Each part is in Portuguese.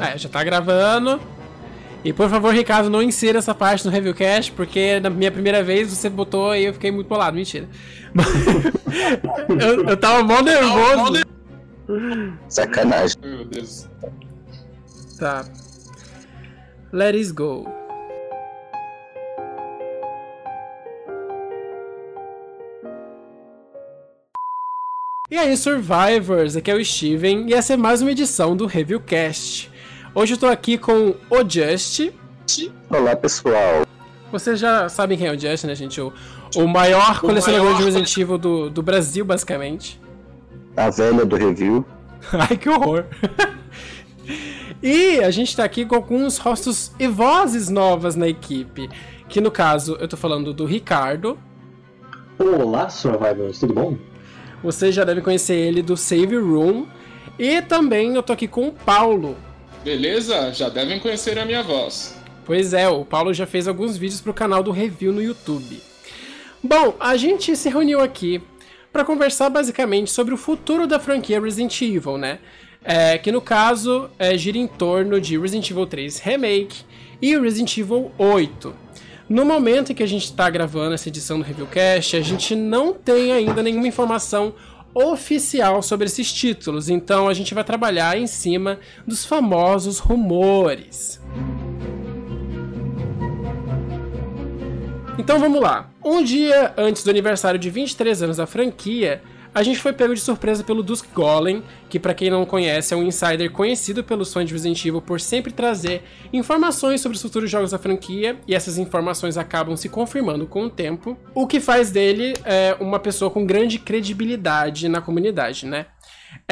É, já tá gravando. E por favor, Ricardo, não insira essa parte no Reviewcast, porque na minha primeira vez você botou e eu fiquei muito bolado. Mentira. eu, eu tava mó nervoso. Sacanagem. Meu Deus. Tá. Let it go. E aí, Survivors, aqui é o Steven e essa é mais uma edição do Reviewcast. Hoje eu tô aqui com o Just. Olá, pessoal. Vocês já sabem quem é o Just, né, gente? O, o maior colecionador maior de Resident Evil do, do Brasil, basicamente. A velha do review. Ai, que horror. e a gente tá aqui com alguns rostos e vozes novas na equipe. Que no caso, eu tô falando do Ricardo. Olá, Survivors, tudo bom? Vocês já devem conhecer ele do Save Room. E também eu tô aqui com o Paulo. Beleza? Já devem conhecer a minha voz. Pois é, o Paulo já fez alguns vídeos pro canal do Review no YouTube. Bom, a gente se reuniu aqui para conversar basicamente sobre o futuro da franquia Resident Evil, né? É, que no caso é, gira em torno de Resident Evil 3 Remake e Resident Evil 8. No momento em que a gente está gravando essa edição do Reviewcast, a gente não tem ainda nenhuma informação oficial sobre esses títulos, então a gente vai trabalhar em cima dos famosos rumores. Então vamos lá. Um dia antes do aniversário de 23 anos da franquia, a gente foi pego de surpresa pelo Dusk Golem, que para quem não conhece é um insider conhecido pelos fãs de Resident Evil por sempre trazer informações sobre os futuros jogos da franquia, e essas informações acabam se confirmando com o tempo, o que faz dele é, uma pessoa com grande credibilidade na comunidade, né?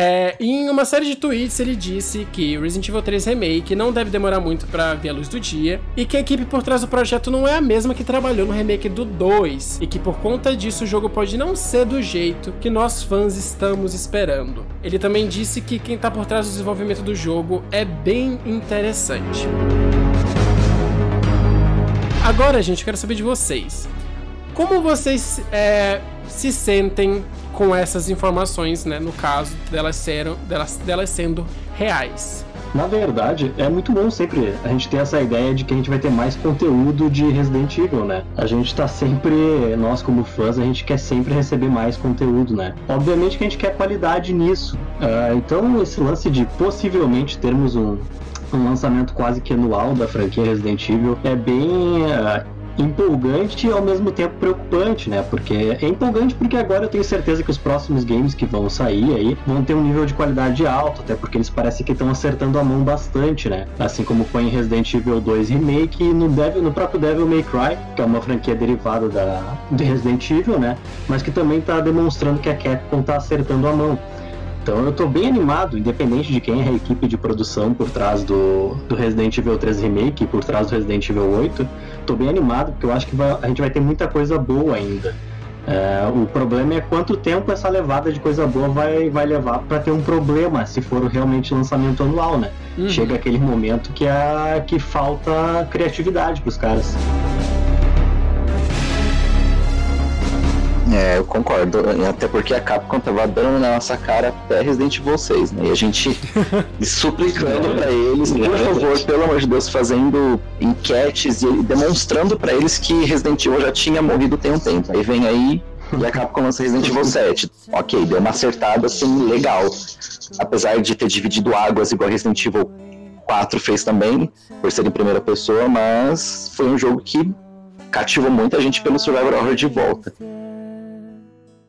É, em uma série de tweets ele disse que Resident Evil 3 Remake não deve demorar muito para ver a luz do dia e que a equipe por trás do projeto não é a mesma que trabalhou no remake do 2 e que por conta disso o jogo pode não ser do jeito que nós fãs estamos esperando. Ele também disse que quem tá por trás do desenvolvimento do jogo é bem interessante. Agora, gente, eu quero saber de vocês. Como vocês é, se sentem com essas informações, né? No caso delas, serem, delas, delas sendo reais. Na verdade, é muito bom sempre a gente ter essa ideia de que a gente vai ter mais conteúdo de Resident Evil, né? A gente tá sempre, nós como fãs, a gente quer sempre receber mais conteúdo, né? Obviamente que a gente quer qualidade nisso. Uh, então, esse lance de possivelmente termos um, um lançamento quase que anual da franquia Resident Evil é bem. Uh, empolgante e ao mesmo tempo preocupante, né? Porque é empolgante porque agora eu tenho certeza que os próximos games que vão sair aí vão ter um nível de qualidade alto, até porque eles parecem que estão acertando a mão bastante, né? Assim como foi em Resident Evil 2 Remake e no, Devil, no próprio Devil May Cry, que é uma franquia derivada da, de Resident Evil, né? Mas que também está demonstrando que a Capcom está acertando a mão. Então eu tô bem animado, independente de quem é a equipe de produção por trás do, do Resident Evil 3 Remake, por trás do Resident Evil 8. Tô bem animado, porque eu acho que vai, a gente vai ter muita coisa boa ainda. É, o problema é quanto tempo essa levada de coisa boa vai, vai levar para ter um problema se for realmente lançamento anual, né? Uhum. Chega aquele momento que, é, que falta criatividade pros caras. É, eu concordo. Até porque a Capcom tava dando na nossa cara até Resident Evil 6, né? E a gente suplicando para eles, por favor, pelo amor de Deus, fazendo enquetes e demonstrando para eles que Resident Evil já tinha morrido tem um tempo. Aí vem aí e a Capcom lança Resident Evil 7. Ok, deu uma acertada assim legal. Apesar de ter dividido águas igual Resident Evil 4 fez também, por ser em primeira pessoa, mas foi um jogo que cativou muita gente pelo Survivor Horror de volta.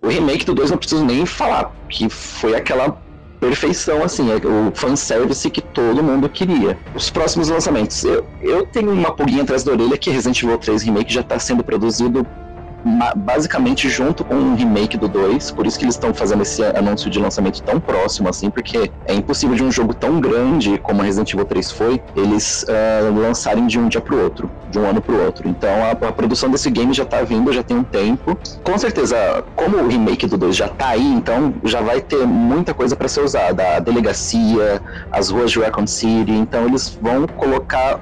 O remake do 2 não preciso nem falar, que foi aquela perfeição, assim, é o fanservice que todo mundo queria. Os próximos lançamentos, eu, eu tenho uma pulguinha atrás da orelha que Resident Evil 3 Remake já está sendo produzido basicamente junto com o remake do 2, por isso que eles estão fazendo esse anúncio de lançamento tão próximo assim, porque é impossível de um jogo tão grande como Resident Evil 3 foi, eles uh, lançarem de um dia pro outro, de um ano pro outro. Então a, a, produção desse game já tá vindo, já tem um tempo. Com certeza, como o remake do 2 já tá aí, então já vai ter muita coisa para ser usada, a delegacia, as ruas de Raccoon City, então eles vão colocar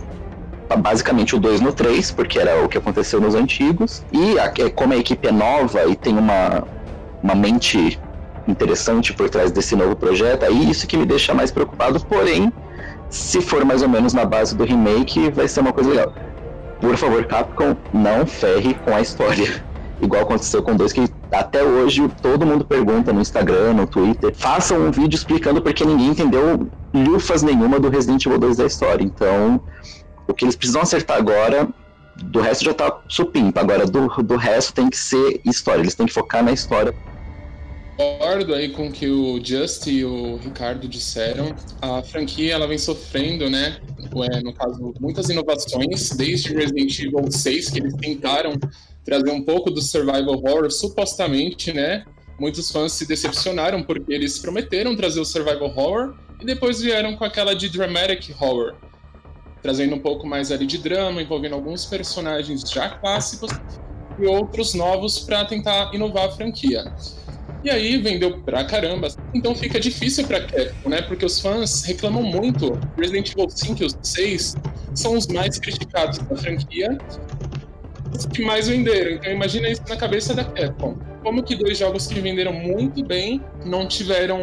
basicamente o 2 no 3, porque era o que aconteceu nos antigos. E a, é, como a equipe é nova e tem uma, uma mente interessante por trás desse novo projeto, aí isso que me deixa mais preocupado, porém, se for mais ou menos na base do remake, vai ser uma coisa legal. Por favor, Capcom, não ferre com a história. Igual aconteceu com dois que até hoje todo mundo pergunta no Instagram, no Twitter. Façam um vídeo explicando porque ninguém entendeu lufas nenhuma do Resident Evil 2 da história. Então, o que eles precisam acertar agora, do resto já tá supimpa. Agora, do, do resto tem que ser história. Eles têm que focar na história concordo aí com o que o Just e o Ricardo disseram. A franquia ela vem sofrendo, né? No caso, muitas inovações, desde Resident Evil 6, que eles tentaram trazer um pouco do survival horror, supostamente, né? Muitos fãs se decepcionaram porque eles prometeram trazer o survival horror e depois vieram com aquela de dramatic horror, trazendo um pouco mais ali de drama, envolvendo alguns personagens já clássicos e outros novos para tentar inovar a franquia. E aí vendeu pra caramba. Então fica difícil pra Capcom, né? Porque os fãs reclamam muito. Resident Evil 5 e os 6 são os mais criticados da franquia. Que mais venderam. Então imagina isso na cabeça da Capcom. Como que dois jogos que venderam muito bem não tiveram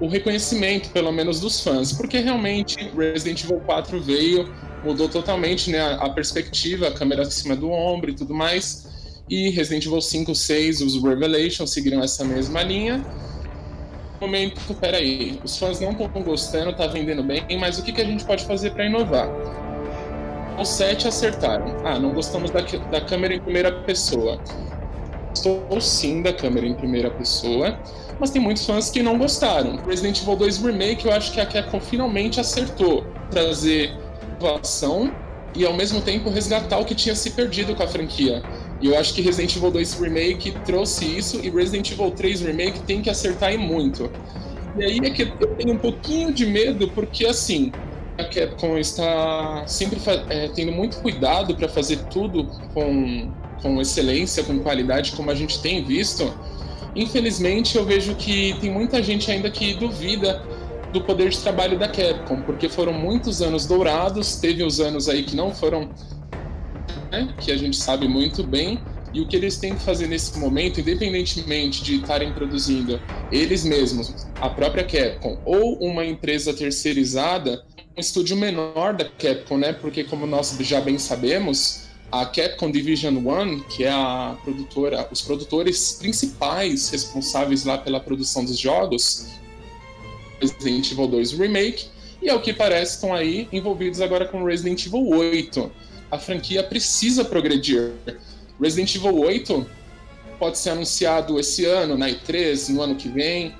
o reconhecimento, pelo menos, dos fãs? Porque realmente Resident Evil 4 veio, mudou totalmente né, a perspectiva, a câmera acima do ombro e tudo mais e Resident Evil 5, 6, os Revelations seguiram essa mesma linha. Momento, peraí, os fãs não estão gostando, tá vendendo bem, mas o que, que a gente pode fazer para inovar? Os 7 acertaram. Ah, não gostamos da, da câmera em primeira pessoa. Estou sim da câmera em primeira pessoa, mas tem muitos fãs que não gostaram. Resident Evil 2 Remake, eu acho que a Capcom finalmente acertou trazer inovação e ao mesmo tempo resgatar o que tinha se perdido com a franquia. E eu acho que Resident Evil 2 Remake trouxe isso e Resident Evil 3 Remake tem que acertar e muito. E aí é que eu tenho um pouquinho de medo, porque assim, a Capcom está sempre é, tendo muito cuidado para fazer tudo com, com excelência, com qualidade, como a gente tem visto. Infelizmente, eu vejo que tem muita gente ainda que duvida do poder de trabalho da Capcom, porque foram muitos anos dourados, teve os anos aí que não foram né, que a gente sabe muito bem, e o que eles têm que fazer nesse momento, independentemente de estarem produzindo eles mesmos, a própria Capcom, ou uma empresa terceirizada, estúdio menor da Capcom, né? Porque como nós já bem sabemos, a Capcom Division One, que é a produtora, os produtores principais responsáveis lá pela produção dos jogos, Resident Evil 2 Remake, e ao que parece estão aí envolvidos agora com Resident Evil 8 a franquia precisa progredir. Resident Evil 8 pode ser anunciado esse ano, na E3, no ano que vem.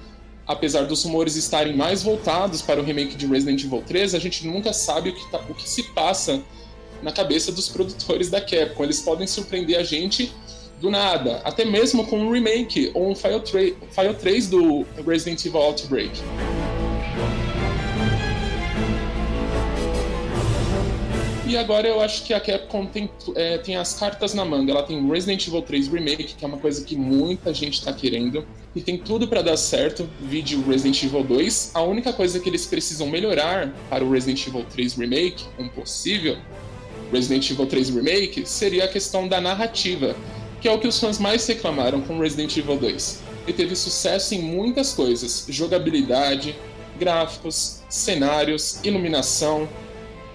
Apesar dos rumores estarem mais voltados para o remake de Resident Evil 3, a gente nunca sabe o que, tá, o que se passa na cabeça dos produtores da Capcom. Eles podem surpreender a gente do nada, até mesmo com um remake ou um File, 3, File 3 do Resident Evil Outbreak. E agora eu acho que a Capcom tem, é, tem as cartas na manga. Ela tem Resident Evil 3 Remake, que é uma coisa que muita gente está querendo. E tem tudo para dar certo. Vídeo Resident Evil 2. A única coisa que eles precisam melhorar para o Resident Evil 3 Remake, um possível Resident Evil 3 Remake, seria a questão da narrativa, que é o que os fãs mais reclamaram com Resident Evil 2. Ele teve sucesso em muitas coisas: jogabilidade, gráficos, cenários, iluminação,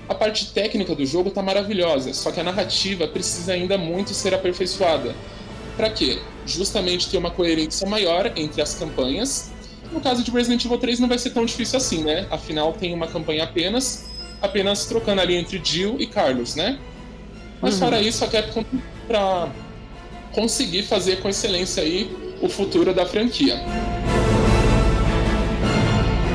a parte técnica do jogo tá maravilhosa, só que a narrativa precisa ainda muito ser aperfeiçoada. Para quê? Justamente ter uma coerência maior entre as campanhas. No caso de Resident Evil 3 não vai ser tão difícil assim, né? Afinal tem uma campanha apenas, apenas trocando ali entre Jill e Carlos, né? Mas uhum. fora isso, a Capcom para conseguir fazer com excelência aí o futuro da franquia.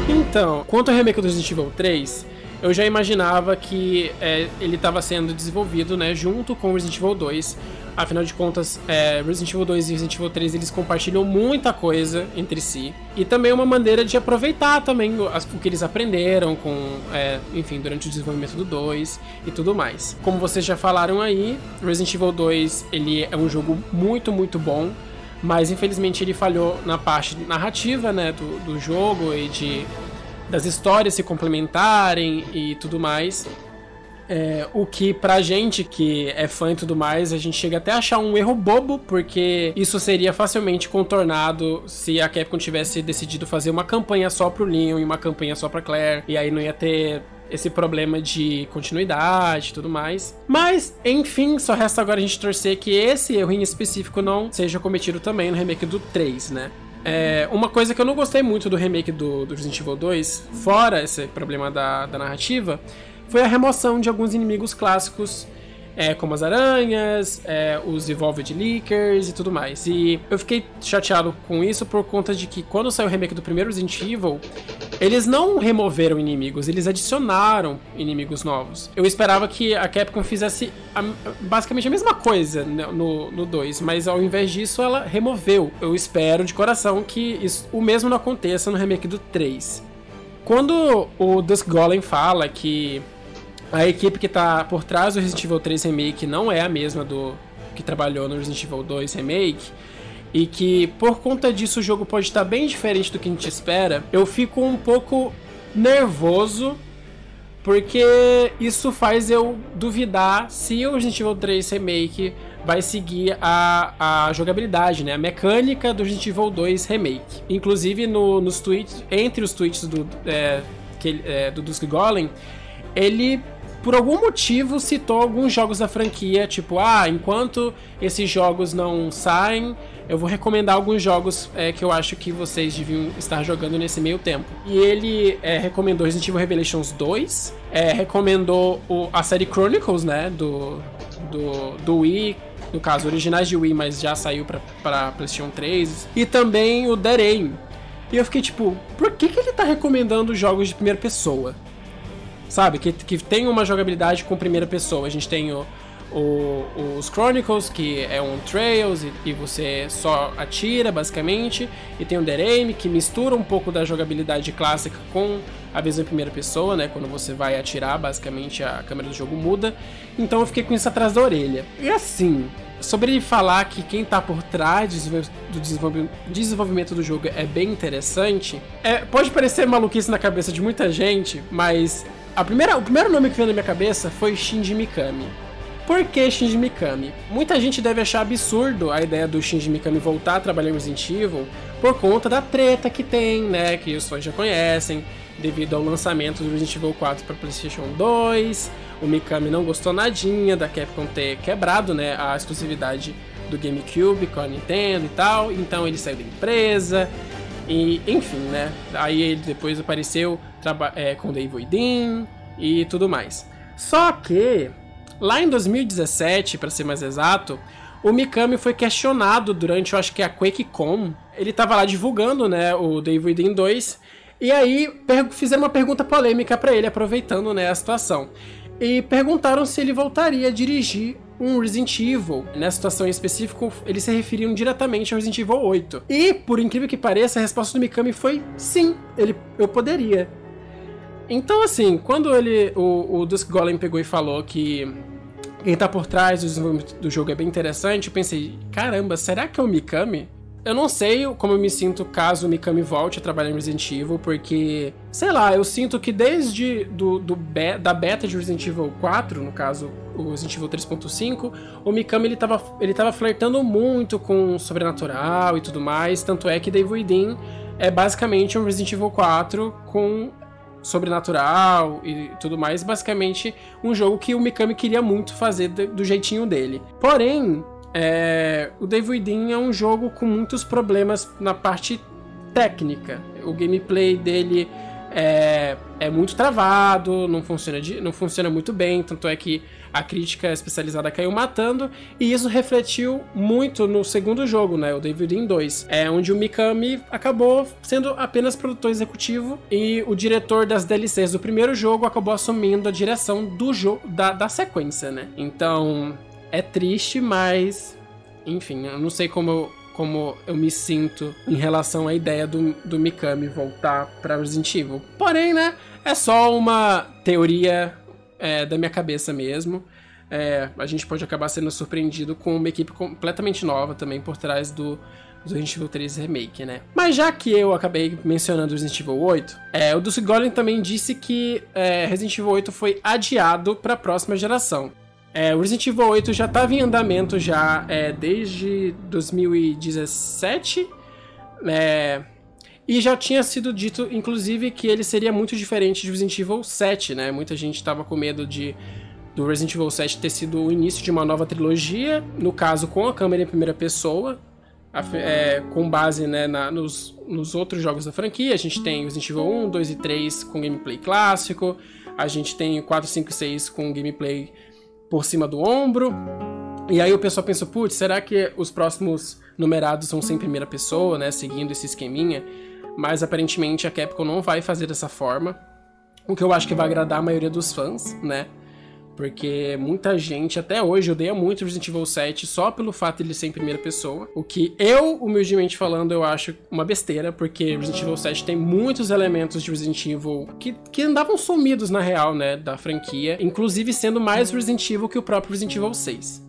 Então, quanto ao remake do Resident Evil 3, eu já imaginava que é, ele estava sendo desenvolvido né, junto com Resident Evil 2. Afinal de contas, é, Resident Evil 2 e Resident Evil 3 eles compartilham muita coisa entre si. E também uma maneira de aproveitar também o, que eles aprenderam com, é, enfim, durante o desenvolvimento do 2 e tudo mais. Como vocês já falaram aí, Resident Evil 2 ele é um jogo muito, muito bom. Mas infelizmente ele falhou na parte narrativa né, do, do jogo e de das histórias se complementarem e tudo mais. É, o que pra gente que é fã e tudo mais, a gente chega até a achar um erro bobo, porque isso seria facilmente contornado se a Capcom tivesse decidido fazer uma campanha só pro Leon e uma campanha só pra Claire, e aí não ia ter esse problema de continuidade e tudo mais. Mas, enfim, só resta agora a gente torcer que esse erro em específico não seja cometido também no remake do 3, né? É, uma coisa que eu não gostei muito do remake do, do Resident Evil 2, fora esse problema da, da narrativa, foi a remoção de alguns inimigos clássicos é, como as aranhas, é, os Evolved Leakers e tudo mais. E eu fiquei chateado com isso por conta de que quando saiu o remake do primeiro Resident Evil, eles não removeram inimigos, eles adicionaram inimigos novos. Eu esperava que a Capcom fizesse a, basicamente a mesma coisa no 2, mas ao invés disso ela removeu. Eu espero de coração que isso, o mesmo não aconteça no remake do 3. Quando o Dusk Golem fala que a equipe que tá por trás do Resident Evil 3 Remake não é a mesma do que trabalhou no Resident Evil 2 Remake. E que por conta disso o jogo pode estar bem diferente do que a gente espera. Eu fico um pouco nervoso porque isso faz eu duvidar se o Resident Evil 3 Remake vai seguir a, a jogabilidade, né? A mecânica do Resident Evil 2 Remake. Inclusive no, nos tweets, entre os tweets do, é, que, é, do Dusk Golem, ele por algum motivo citou alguns jogos da franquia, tipo, ah, enquanto esses jogos não saem, eu vou recomendar alguns jogos é, que eu acho que vocês deviam estar jogando nesse meio tempo. E ele é, recomendou Resident Evil Revelations 2, é, recomendou o, a série Chronicles, né, do, do, do Wii, no caso, originais de Wii, mas já saiu pra, pra PlayStation 3, e também o Dead Aim. E eu fiquei tipo, por que, que ele tá recomendando jogos de primeira pessoa? Sabe? Que, que tem uma jogabilidade com primeira pessoa. A gente tem o, o, os Chronicles, que é um Trails e, e, você só atira, basicamente. E tem o Aim, que mistura um pouco da jogabilidade clássica com a visão em primeira pessoa, né? Quando você vai atirar, basicamente a câmera do jogo muda. Então eu fiquei com isso atrás da orelha. E assim, sobre falar que quem tá por trás do desenvolvimento do jogo é bem interessante, é, pode parecer maluquice na cabeça de muita gente, mas a primeira, o primeiro nome que veio na minha cabeça foi Shinji Mikami. Por que Shinji Mikami? Muita gente deve achar absurdo a ideia do Shinji Mikami voltar a trabalhar em Resident Evil por conta da treta que tem, né? Que os fãs já conhecem, devido ao lançamento do Resident Evil 4 para PlayStation 2. O Mikami não gostou nadinha da Capcom ter quebrado, né? A exclusividade do GameCube com a Nintendo e tal. Então ele saiu da empresa. E, enfim, né? Aí ele depois apareceu é, com Dave Oidin e tudo mais. Só que, lá em 2017, para ser mais exato, o Mikami foi questionado durante, eu acho que é a QuakeCon. Ele tava lá divulgando, né, o Dave Within 2. E aí fizeram uma pergunta polêmica para ele, aproveitando, né, a situação. E perguntaram se ele voltaria a dirigir um Resident Evil. Nessa situação em específico, eles se referiam diretamente ao Resident Evil 8. E, por incrível que pareça, a resposta do Mikami foi sim, ele, eu poderia. Então, assim, quando ele, o, o Dusk Golem pegou e falou que quem tá por trás do desenvolvimento do jogo é bem interessante, eu pensei, caramba, será que é o Mikami? Eu não sei como eu me sinto caso o Mikami volte a trabalhar em Resident Evil, porque, sei lá, eu sinto que desde do, do be da beta de Resident Evil 4, no caso, o Resident Evil 3.5, o Mikami ele tava, ele tava flertando muito com o sobrenatural e tudo mais, tanto é que Dave Within é basicamente um Resident Evil 4 com sobrenatural e tudo mais, basicamente um jogo que o Mikami queria muito fazer do jeitinho dele. Porém, é, o Devil Within é um jogo com muitos problemas na parte técnica. O gameplay dele é, é muito travado, não funciona, de, não funciona muito bem, tanto é que a crítica especializada caiu matando, e isso refletiu muito no segundo jogo, né, o David In 2, é onde o Mikami acabou sendo apenas produtor executivo e o diretor das DLCs do primeiro jogo acabou assumindo a direção do jogo da, da sequência, né? Então, é triste, mas. Enfim, eu não sei como eu, como eu me sinto em relação à ideia do, do Mikami voltar para Resident Evil. Porém, né? É só uma teoria é, da minha cabeça mesmo. É, a gente pode acabar sendo surpreendido com uma equipe completamente nova também por trás do, do Resident Evil 3 Remake, né? Mas já que eu acabei mencionando Resident Evil 8, é, o Dulce Golem também disse que é, Resident Evil 8 foi adiado para a próxima geração. É, o Resident Evil 8 já estava em andamento já é, desde 2017. É, E já tinha sido dito, inclusive, que ele seria muito diferente de Resident Evil 7, né? Muita gente estava com medo de do Resident Evil 7 ter sido o início de uma nova trilogia, no caso com a câmera em primeira pessoa, é, com base né, na, nos, nos outros jogos da franquia. A gente tem Resident Evil 1, 2 e 3 com gameplay clássico, a gente tem 4, 5 e 6 com gameplay por cima do ombro. E aí o pessoal pensou, putz, será que os próximos numerados vão ser em primeira pessoa, né, seguindo esse esqueminha? mas aparentemente a Capcom não vai fazer dessa forma. O que eu acho que vai agradar a maioria dos fãs, né? Porque muita gente até hoje odeia muito Resident Evil 7 só pelo fato de ele ser em primeira pessoa. O que eu, humildemente falando, eu acho uma besteira, porque Resident Evil 7 tem muitos elementos de Resident Evil que, que andavam sumidos na real, né? Da franquia, inclusive sendo mais Resident Evil que o próprio Resident Evil 6.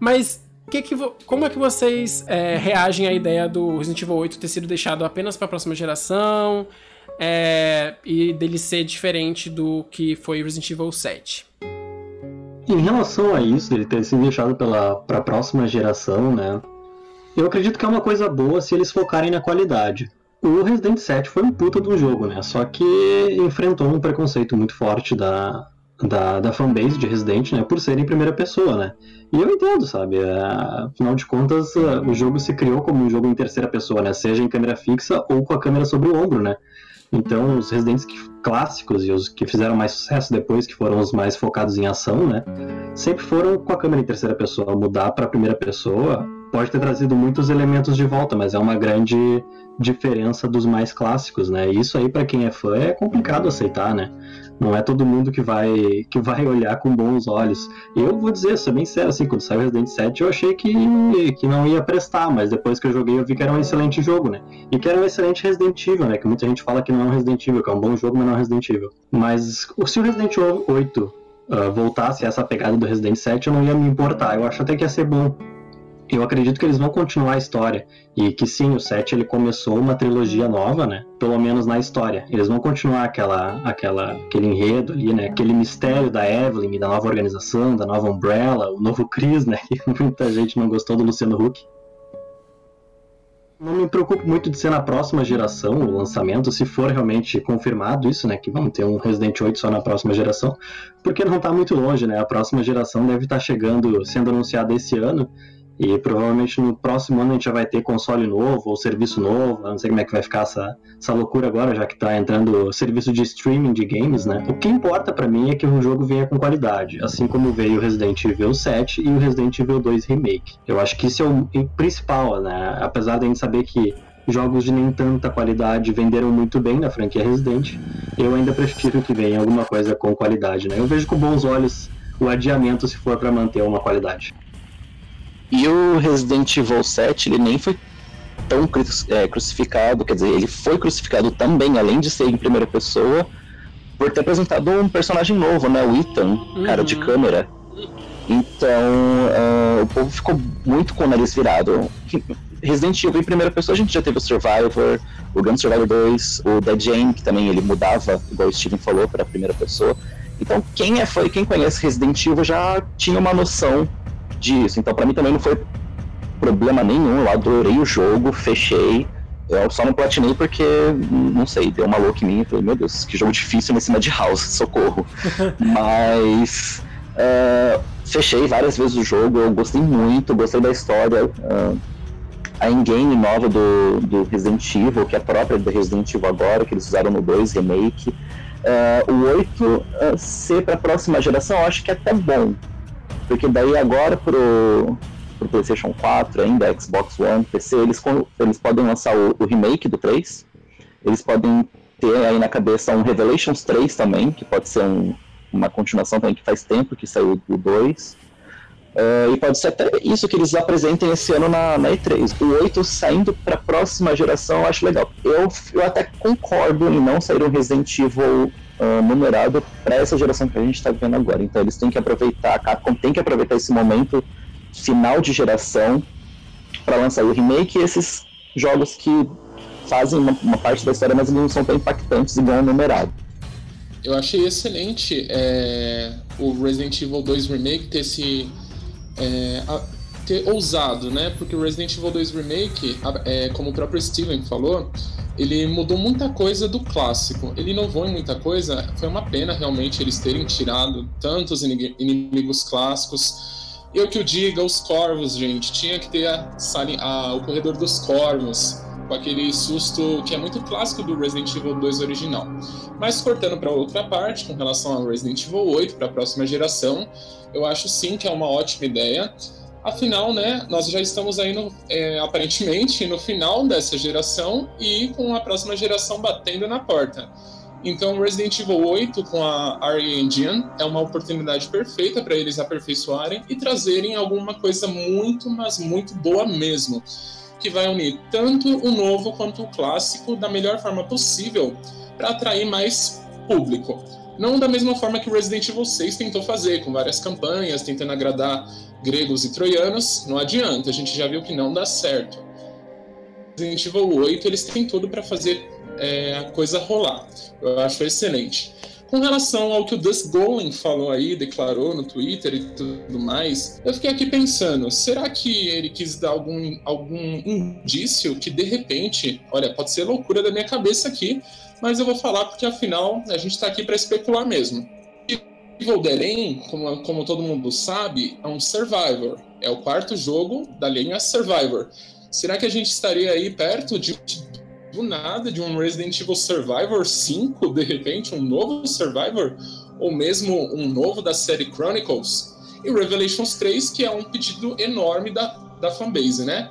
Mas que que como é que vocês é, reagem à ideia do Resident Evil 8 ter sido deixado apenas para a próxima geração é, e dele ser diferente do que foi Resident Evil 7? Em relação a isso, ele ter sido deixado para a próxima geração, né? Eu acredito que é uma coisa boa se eles focarem na qualidade. O Resident 7 foi um puta um jogo, né? Só que enfrentou um preconceito muito forte da, da, da fanbase de Resident, né? Por ser em primeira pessoa, né? E eu entendo, sabe? É, afinal de contas, o jogo se criou como um jogo em terceira pessoa, né? Seja em câmera fixa ou com a câmera sobre o ombro, né? Então, os Residents clássicos e os que fizeram mais sucesso depois, que foram os mais focados em ação, né? Sempre foram com a câmera em terceira pessoa. Mudar para primeira pessoa pode ter trazido muitos elementos de volta, mas é uma grande diferença dos mais clássicos, né? E isso aí para quem é fã é complicado aceitar, né? Não é todo mundo que vai que vai olhar com bons olhos. Eu vou dizer, sou bem sério, assim, quando saiu Resident 7 eu achei que, que não ia prestar, mas depois que eu joguei eu vi que era um excelente jogo, né? E que era um excelente Resident Evil, né? Que muita gente fala que não é um Resident Evil, que é um bom jogo, mas não é um Resident Evil. Mas se o Resident Evil 8 uh, ah, voltasse a essa pegada do Resident 7, eu não ia me importar. Eu acho até que ia ser bom eu acredito que eles vão continuar a história e que sim, o 7 ele começou uma trilogia nova, né? Pelo menos na história. Eles vão continuar aquela, aquela, aquele enredo ali, né? Aquele mistério da Evelyn, da nova organização, da nova Umbrella, o novo Chris, né? Que muita gente não gostou do Luciano Huck. Não me preocupo muito de ser na próxima geração o lançamento, se for realmente confirmado isso, né? Que vamos ter um Resident 8 só na próxima geração, porque não está muito longe, né? A próxima geração deve estar tá chegando, sendo anunciada esse ano. E provavelmente no próximo ano a gente já vai ter console novo ou serviço novo. Eu não sei como é que vai ficar essa, essa loucura agora, já que tá entrando serviço de streaming de games, né? O que importa para mim é que o jogo venha com qualidade, assim como veio o Resident Evil 7 e o Resident Evil 2 Remake. Eu acho que isso é o principal, né? Apesar de a gente saber que jogos de nem tanta qualidade venderam muito bem na franquia Resident, eu ainda prefiro que venha alguma coisa com qualidade, né? Eu vejo com bons olhos o adiamento se for para manter uma qualidade. E o Resident Evil 7, ele nem foi tão é, crucificado, quer dizer, ele foi crucificado também, além de ser em primeira pessoa, por ter apresentado um personagem novo, né? O Ethan, uhum. cara de câmera. Então, uh, o povo ficou muito com o nariz virado. Resident Evil em primeira pessoa, a gente já teve o Survivor, o Gun Survivor 2, o Dead Jane, que também ele mudava, igual o Steven falou, para a primeira pessoa. Então, quem é foi, quem conhece Resident Evil já tinha uma noção disso. Então, para mim também não foi problema nenhum. Eu adorei o jogo, fechei. Eu só não platinei porque, não sei, deu uma louca em mim. Falei, meu Deus, que jogo difícil em cima de House, socorro. Mas. Uh, fechei várias vezes o jogo, eu gostei muito, gostei da história. Uh, a in-game nova do, do Resident Evil, que é própria do Resident Evil agora, que eles usaram no 2 Remake. Uh, o 8 uh, ser para a próxima geração, eu acho que é até bom. Porque daí agora pro, pro PlayStation 4, ainda Xbox One, PC, eles, eles podem lançar o, o remake do 3. Eles podem ter aí na cabeça um Revelations 3 também, que pode ser um, uma continuação também que faz tempo que saiu do 2. Uh, eh, e pode ser até isso que eles apresentem esse ano na, na E3. O 8 saindo para a próxima geração eu acho legal. Eu, eu até concordo em não sair um Resident Evil uh, numerado para essa geração que a gente está vivendo agora. Então eles têm que aproveitar, a Capcom tem que aproveitar esse momento final de geração para lançar o remake e esses jogos que fazem uma, uma, parte da história, mas eles não são tão impactantes e ganham numerado. Eu achei excelente é, o Resident Evil 2 Remake ter se. É, a, ter ousado, né? Porque o Resident Evil 2 Remake, é, como o próprio Steven falou, ele mudou muita coisa do clássico. Ele inovou em muita coisa. Foi uma pena realmente eles terem tirado tantos inimigos clássicos. Eu que o diga, os corvos, gente. Tinha que ter a, a, o corredor dos corvos, com aquele susto que é muito clássico do Resident Evil 2 original. Mas cortando para outra parte, com relação ao Resident Evil 8, para a próxima geração, eu acho sim que é uma ótima ideia. Afinal, né, nós já estamos aí, no, é, aparentemente, no final dessa geração e com a próxima geração batendo na porta. Então, Resident Evil 8 com a RE Engine é uma oportunidade perfeita para eles aperfeiçoarem e trazerem alguma coisa muito, mas muito boa mesmo, que vai unir tanto o novo quanto o clássico da melhor forma possível para atrair mais público. Não da mesma forma que o Resident Evil 6 tentou fazer, com várias campanhas, tentando agradar gregos e troianos, não adianta, a gente já viu que não dá certo. Resident Evil 8, eles têm tudo para fazer é, a coisa rolar. Eu acho excelente. Com relação ao que o Dust Golem falou aí, declarou no Twitter e tudo mais, eu fiquei aqui pensando, será que ele quis dar algum, algum indício que de repente, olha, pode ser loucura da minha cabeça aqui, mas eu vou falar porque afinal a gente está aqui para especular mesmo. Evil Dead como, como todo mundo sabe, é um Survivor. É o quarto jogo da linha Survivor. Será que a gente estaria aí perto de, do nada de um Resident Evil Survivor 5, de repente, um novo Survivor? Ou mesmo um novo da série Chronicles? E Revelations 3, que é um pedido enorme da, da fanbase, né?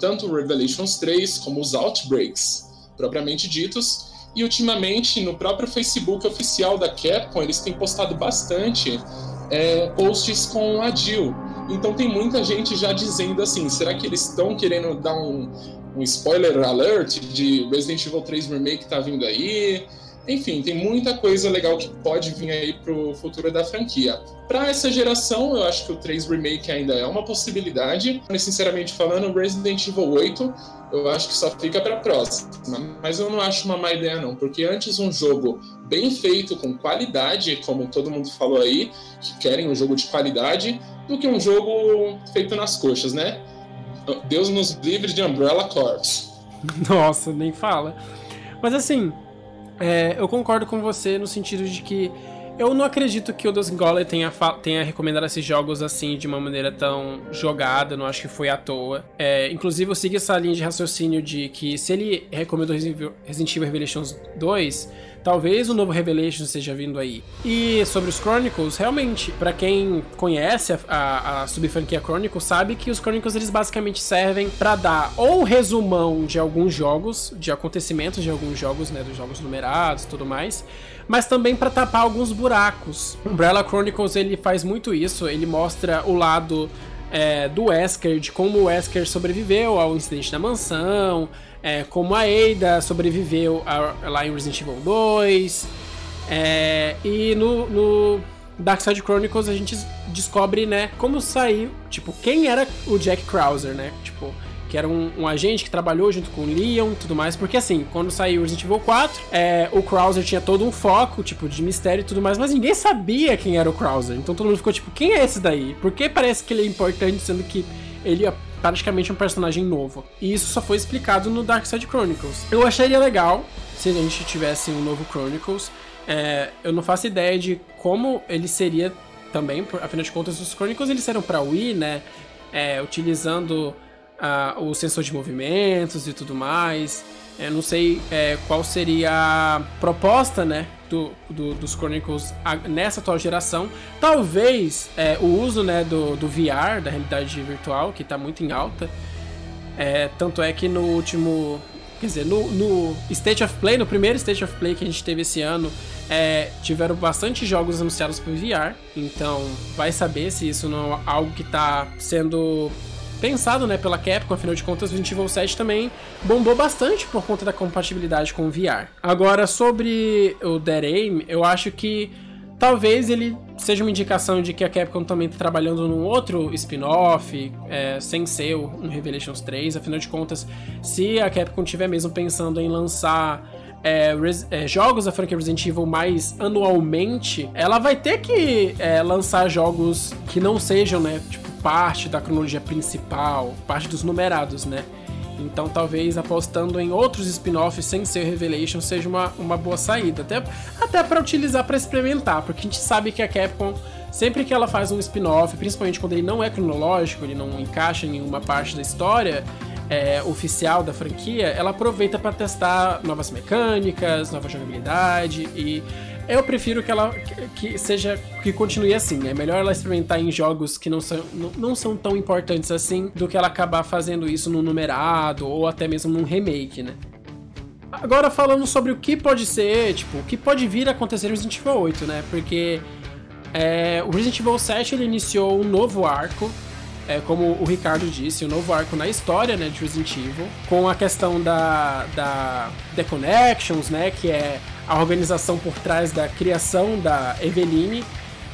Tanto Revelations 3 como os Outbreaks, propriamente ditos, e ultimamente, no próprio Facebook oficial da Capcom, eles têm postado bastante é, posts com a Jill. Então tem muita gente já dizendo assim, será que eles estão querendo dar um, um spoiler alert de Resident Evil 3 Remake tá vindo aí? Enfim, tem muita coisa legal que pode vir aí pro futuro da franquia. Para essa geração, eu acho que o 3 Remake ainda é uma possibilidade. Mas, sinceramente falando, Resident Evil 8, eu acho que só fica para próxima. Mas eu não acho uma má ideia não, porque antes um jogo bem feito, com qualidade, como todo mundo falou aí, que querem um jogo de qualidade, do que um jogo feito nas coxas, né? Deus nos livre de Umbrella Corps. Nossa, nem fala. Mas assim, é, eu concordo com você no sentido de que eu não acredito que o Dos Goller tenha, tenha recomendado esses jogos assim de uma maneira tão jogada, não acho que foi à toa. É, inclusive, eu sigo essa linha de raciocínio de que se ele recomendou Resident Evil Revelations 2, Talvez o novo Revelation esteja vindo aí. E sobre os Chronicles, realmente, para quem conhece a, a, a subfranquia Chronicles, sabe que os Chronicles eles basicamente servem para dar ou resumão de alguns jogos, de acontecimentos de alguns jogos, né, dos jogos numerados e tudo mais, mas também para tapar alguns buracos. Umbrella Chronicles ele faz muito isso, ele mostra o lado é, do Wesker, de como o Wesker sobreviveu ao incidente da mansão, é, como a Ada sobreviveu a, lá em Resident Evil 2. É, e no, no Dark Side Chronicles a gente descobre, né, como saiu, tipo, quem era o Jack Krauser, né? Tipo, que era um, um, agente que trabalhou junto com o Leon e tudo mais, porque assim, quando saiu Resident Evil 4, é, o Krauser tinha todo um foco, tipo, de mistério e tudo mais, mas ninguém sabia quem era o Krauser. Então todo mundo ficou tipo, quem é esse daí? Por que parece que ele é importante, sendo que ele é praticamente um personagem novo? E isso só foi explicado no Dark Side Chronicles. Eu acharia legal se a gente tivesse um novo Chronicles. É, eu não faço ideia de como ele seria também, afinal de contas, os Chronicles eles eram para Wii, né? É, utilizando uh, o sensor de movimentos e tudo mais. Eu não sei é, qual seria a proposta, né, do, do, dos Chronicles nessa atual geração. Talvez é, o uso, né, do, do VR, da realidade virtual, que está muito em alta. É, tanto é que no último, quer dizer, no, no, State of Play, no primeiro State of Play que a gente teve esse ano, é, tiveram bastante jogos anunciados por VR. Então, vai saber se isso não é algo que está sendo pensado, né, pela Capcom, afinal de contas, Resident Evil 7 também bombou bastante por conta da compatibilidade com o VR. Agora, sobre o Dead Aim, eu acho que talvez ele seja uma indicação de que a Capcom também está trabalhando num outro spin-off, é, sem ser um Revelations 3. Afinal de contas, se a Capcom tiver mesmo pensando em lançar é, é, jogos da franquia Resident Evil mais anualmente, ela vai ter que é, lançar jogos que não sejam, né, tipo, parte da cronologia principal, parte dos numerados, né? Então talvez apostando em outros spin-offs sem ser Revelation seja uma, uma boa saída. Até, até para utilizar para experimentar, porque a gente sabe que a Capcom, sempre que ela faz um spin-off, principalmente quando ele não é cronológico, ele não encaixa em nenhuma parte da história, é, oficial da franquia, ela aproveita para testar novas mecânicas, nova jogabilidade e eu prefiro que ela que seja que continue assim. É melhor ela experimentar em jogos que não são, não, não são tão importantes assim do que ela acabar fazendo isso no numerado ou até mesmo num remake, né? Agora falando sobre o que pode ser, tipo, o que pode vir a acontecer no Resident Evil 8, né? Porque é, o Resident Evil 7 ele iniciou um novo arco é, como o Ricardo disse, um novo arco na história né, de Resident Evil, com a questão da, da The Connections, né, que é a organização por trás da criação da Eveline,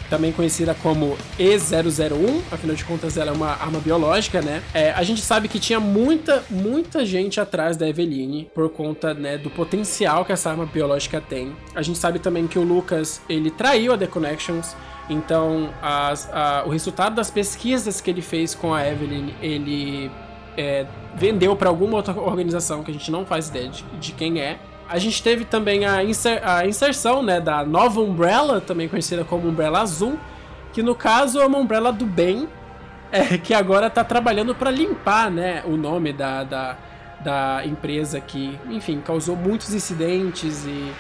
também conhecida como E001, afinal de contas ela é uma arma biológica, né? É, a gente sabe que tinha muita, muita gente atrás da Eveline por conta né, do potencial que essa arma biológica tem. A gente sabe também que o Lucas, ele traiu a The Connections, então, as, a, o resultado das pesquisas que ele fez com a Evelyn, ele é, vendeu para alguma outra organização que a gente não faz ideia de, de quem é. A gente teve também a, inser, a inserção né, da nova Umbrella, também conhecida como Umbrella Azul, que no caso é uma Umbrella do bem, é, que agora está trabalhando para limpar né, o nome da, da, da empresa que, enfim, causou muitos incidentes e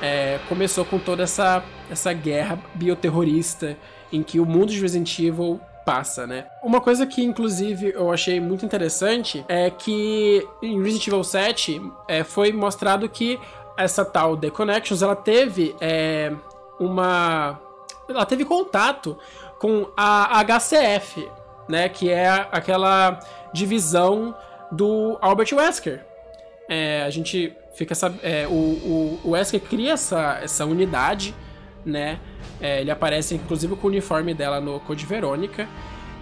é, começou com toda essa, essa guerra bioterrorista em que o mundo de Resident Evil passa, né? Uma coisa que, inclusive, eu achei muito interessante é que em Resident Evil 7 é, foi mostrado que essa tal The Connections, ela teve é, uma... Ela teve contato com a HCF, né? Que é aquela divisão do Albert Wesker. É, a gente fica é, o, o, o Wesker cria essa, essa unidade, né? É, ele aparece inclusive com o uniforme dela no Code Verônica.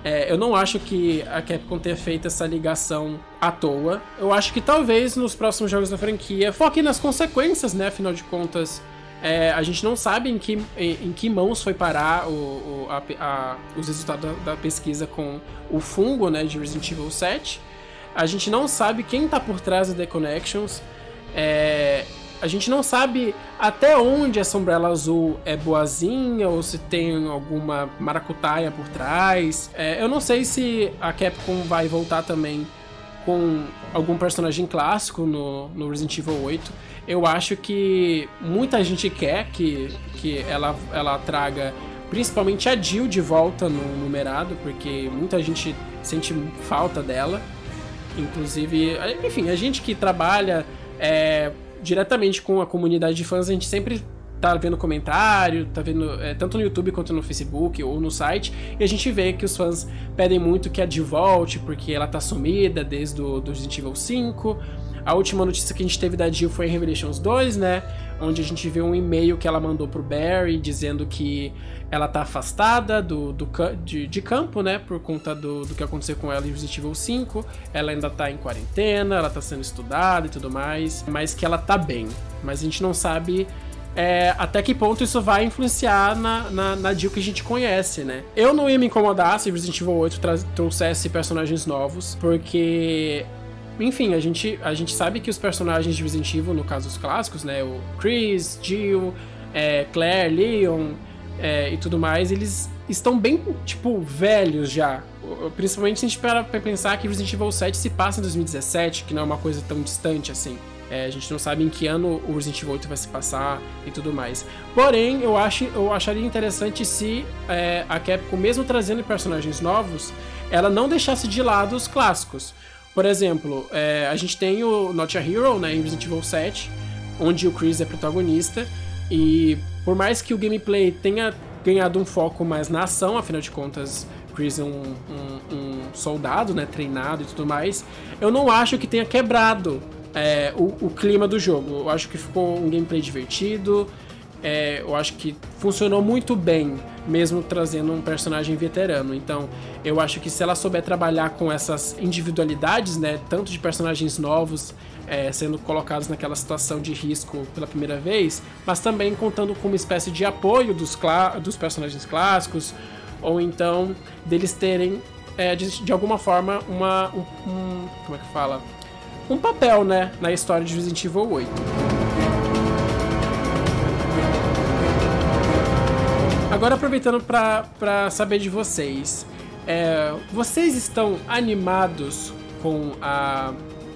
É, eu não acho que a Capcom tenha feito essa ligação à toa. Eu acho que talvez nos próximos jogos da franquia foque nas consequências, né? Afinal de contas, é, a gente não sabe em que, em, em que mãos foi parar o, o a, a, os resultados da, da, pesquisa com o fungo né, de Resident Evil 7. A gente não sabe quem está por trás da The Connections. É, a gente não sabe até onde essa Umbrella Azul é boazinha ou se tem alguma maracutaia por trás. É, eu não sei se a Capcom vai voltar também com algum personagem clássico no, no Resident Evil 8. Eu acho que muita gente quer que, que ela, ela traga principalmente a Jill de volta no numerado, porque muita gente sente falta dela. Inclusive, enfim, a gente que trabalha é, diretamente com a comunidade de fãs, a gente sempre tá vendo comentário, tá vendo é, tanto no YouTube quanto no Facebook ou no site, e a gente vê que os fãs pedem muito que a de volte, porque ela tá sumida desde o do Resident Evil 5. A última notícia que a gente teve da Jill foi em Revelations 2, né? Onde a gente viu um e-mail que ela mandou pro Barry dizendo que ela tá afastada do, do de, de, campo, né? Por conta do, do que aconteceu com ela em Resident Evil 5. Ela ainda tá em quarentena, ela tá sendo estudada e tudo mais, mas que ela tá bem. Mas a gente não sabe é, até que ponto isso vai influenciar na, na, na Jill que a gente conhece, né? Eu não ia me incomodar se Resident Evil 8 trouxesse personagens novos, porque enfim, a gente, a gente sabe que os personagens de Resident Evil, no caso os clássicos, né? O Chris, Jill, é, Claire, Leon é, e tudo mais, eles estão bem, tipo, velhos já. Principalmente se a gente para pensar que Resident Evil 7 se passa em 2017, que não é uma coisa tão distante assim. É, a gente não sabe em que ano o Resident Evil 8 vai se passar e tudo mais. Porém, eu, acho, eu acharia interessante se é, a Capcom, mesmo trazendo personagens novos, ela não deixasse de lado os clássicos. Por exemplo, é, a gente tem o Not a Hero, né, em Resident Evil 7, onde o Chris é protagonista, e por mais que o gameplay tenha ganhado um foco mais na ação, afinal de contas, Chris é um, um, um soldado, né, treinado e tudo mais, eu não acho que tenha quebrado é, o, o, clima do jogo. Eu acho que ficou um gameplay divertido, é, eu acho que funcionou muito bem, mesmo trazendo um personagem veterano. Então, eu acho que se ela souber trabalhar com essas individualidades, né, tanto de personagens novos é, sendo colocados naquela situação de risco pela primeira vez, mas também contando com uma espécie de apoio dos, dos personagens clássicos, ou então deles terem, é, de, de, alguma forma, uma. Um, um, como é que fala? um papel, né, na história de Resident Evil 8. Agora aproveitando para saber de vocês, é, vocês estão animados com, a,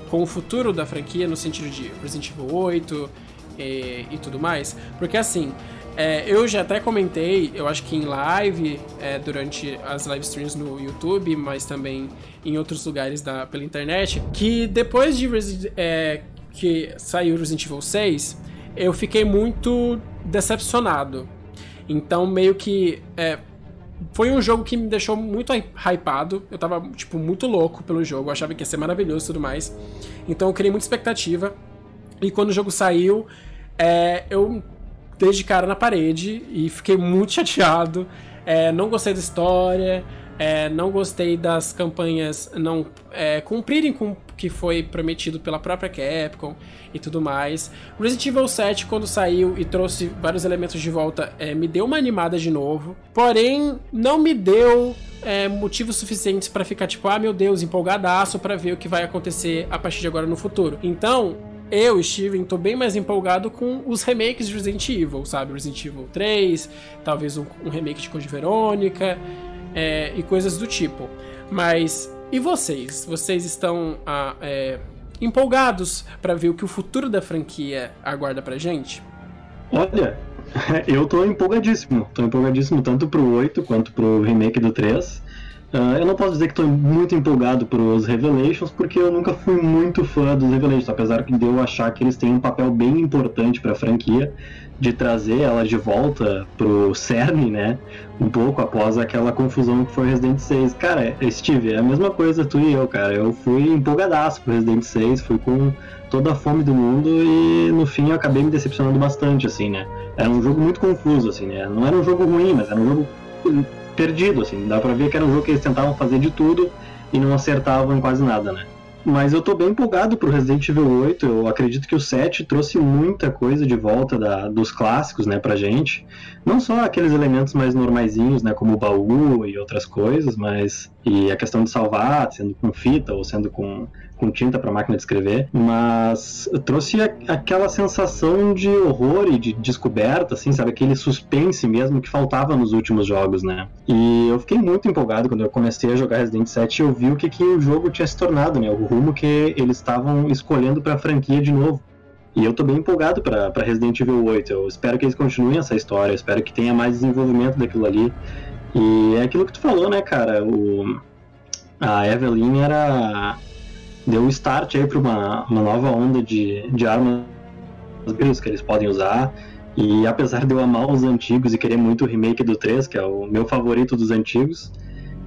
com o futuro da franquia no sentido de Resident Evil 8 e, e tudo mais? Porque assim, é, eu já até comentei, eu acho que em live, é, durante as live streams no YouTube, mas também em outros lugares da, pela internet, que depois de é, que saiu Resident Evil 6, eu fiquei muito decepcionado. Então, meio que. É, foi um jogo que me deixou muito hypado. Eu tava, tipo, muito louco pelo jogo. Eu achava que ia ser maravilhoso e tudo mais. Então eu criei muita expectativa. E quando o jogo saiu, é, eu dei de cara na parede e fiquei muito chateado. É, não gostei da história. É, não gostei das campanhas não é, cumprirem com que foi prometido pela própria Capcom e tudo mais. Resident Evil 7, quando saiu e trouxe vários elementos de volta, é, me deu uma animada de novo. Porém, não me deu é, motivos suficientes para ficar tipo, ah meu Deus, empolgadaço para ver o que vai acontecer a partir de agora no futuro. Então, eu, Steven, tô bem mais empolgado com os remakes de Resident Evil, sabe? Resident Evil 3, talvez um, um remake de Code Verônica é, e coisas do tipo. Mas e vocês? Vocês estão ah, é, empolgados para ver o que o futuro da franquia aguarda pra gente? Olha, eu tô empolgadíssimo. Tô empolgadíssimo tanto pro 8 quanto pro remake do 3. Uh, ah, eu não posso dizer que estou muito empolgado pros Revelations, porque eu nunca fui muito fã dos Revelations, apesar de eu achar que eles têm um papel bem importante para a franquia de trazer ela de volta pro cerne, né? Um pouco após aquela confusão que foi Resident 6. Cara, Steve, é a mesma coisa tu e eu, cara. Eu fui empolgadaço pro Resident 6, fui com toda a fome do mundo e no fim eu acabei me decepcionando bastante, assim, né? Era um jogo muito confuso, assim, né? Não era um jogo ruim, mas era um jogo perdido, assim. Dá pra ver que era um jogo que eles tentavam fazer de tudo e não acertavam em quase nada, né? Mas eu tô bem empolgado pro Resident Evil 8. Eu acredito que o 7 trouxe muita coisa de volta da, dos clássicos, né, pra gente. Não só aqueles elementos mais normaisinhos, né, como o baú e outras coisas, mas e a questão de salvar, sendo com fita ou sendo com com tinta para máquina de escrever, mas trouxe a, aquela sensação de horror e de descoberta, assim, sabe? Aquele suspense mesmo que faltava nos últimos jogos, né? E eu fiquei muito empolgado quando eu comecei a jogar Resident 7 e eu vi o que, que o jogo tinha se tornado, né? O rumo que eles estavam escolhendo para a franquia de novo. E eu tô bem empolgado para Resident Evil 8. Eu espero que eles continuem essa história, eu espero que tenha mais desenvolvimento daquilo ali. E é aquilo que tu falou, né, cara? O... A Evelyn era deu start aí para uma, uma nova onda de, de armas que eles podem usar. E apesar de eu amar os antigos e querer muito o remake do 3, que é o meu favorito dos antigos,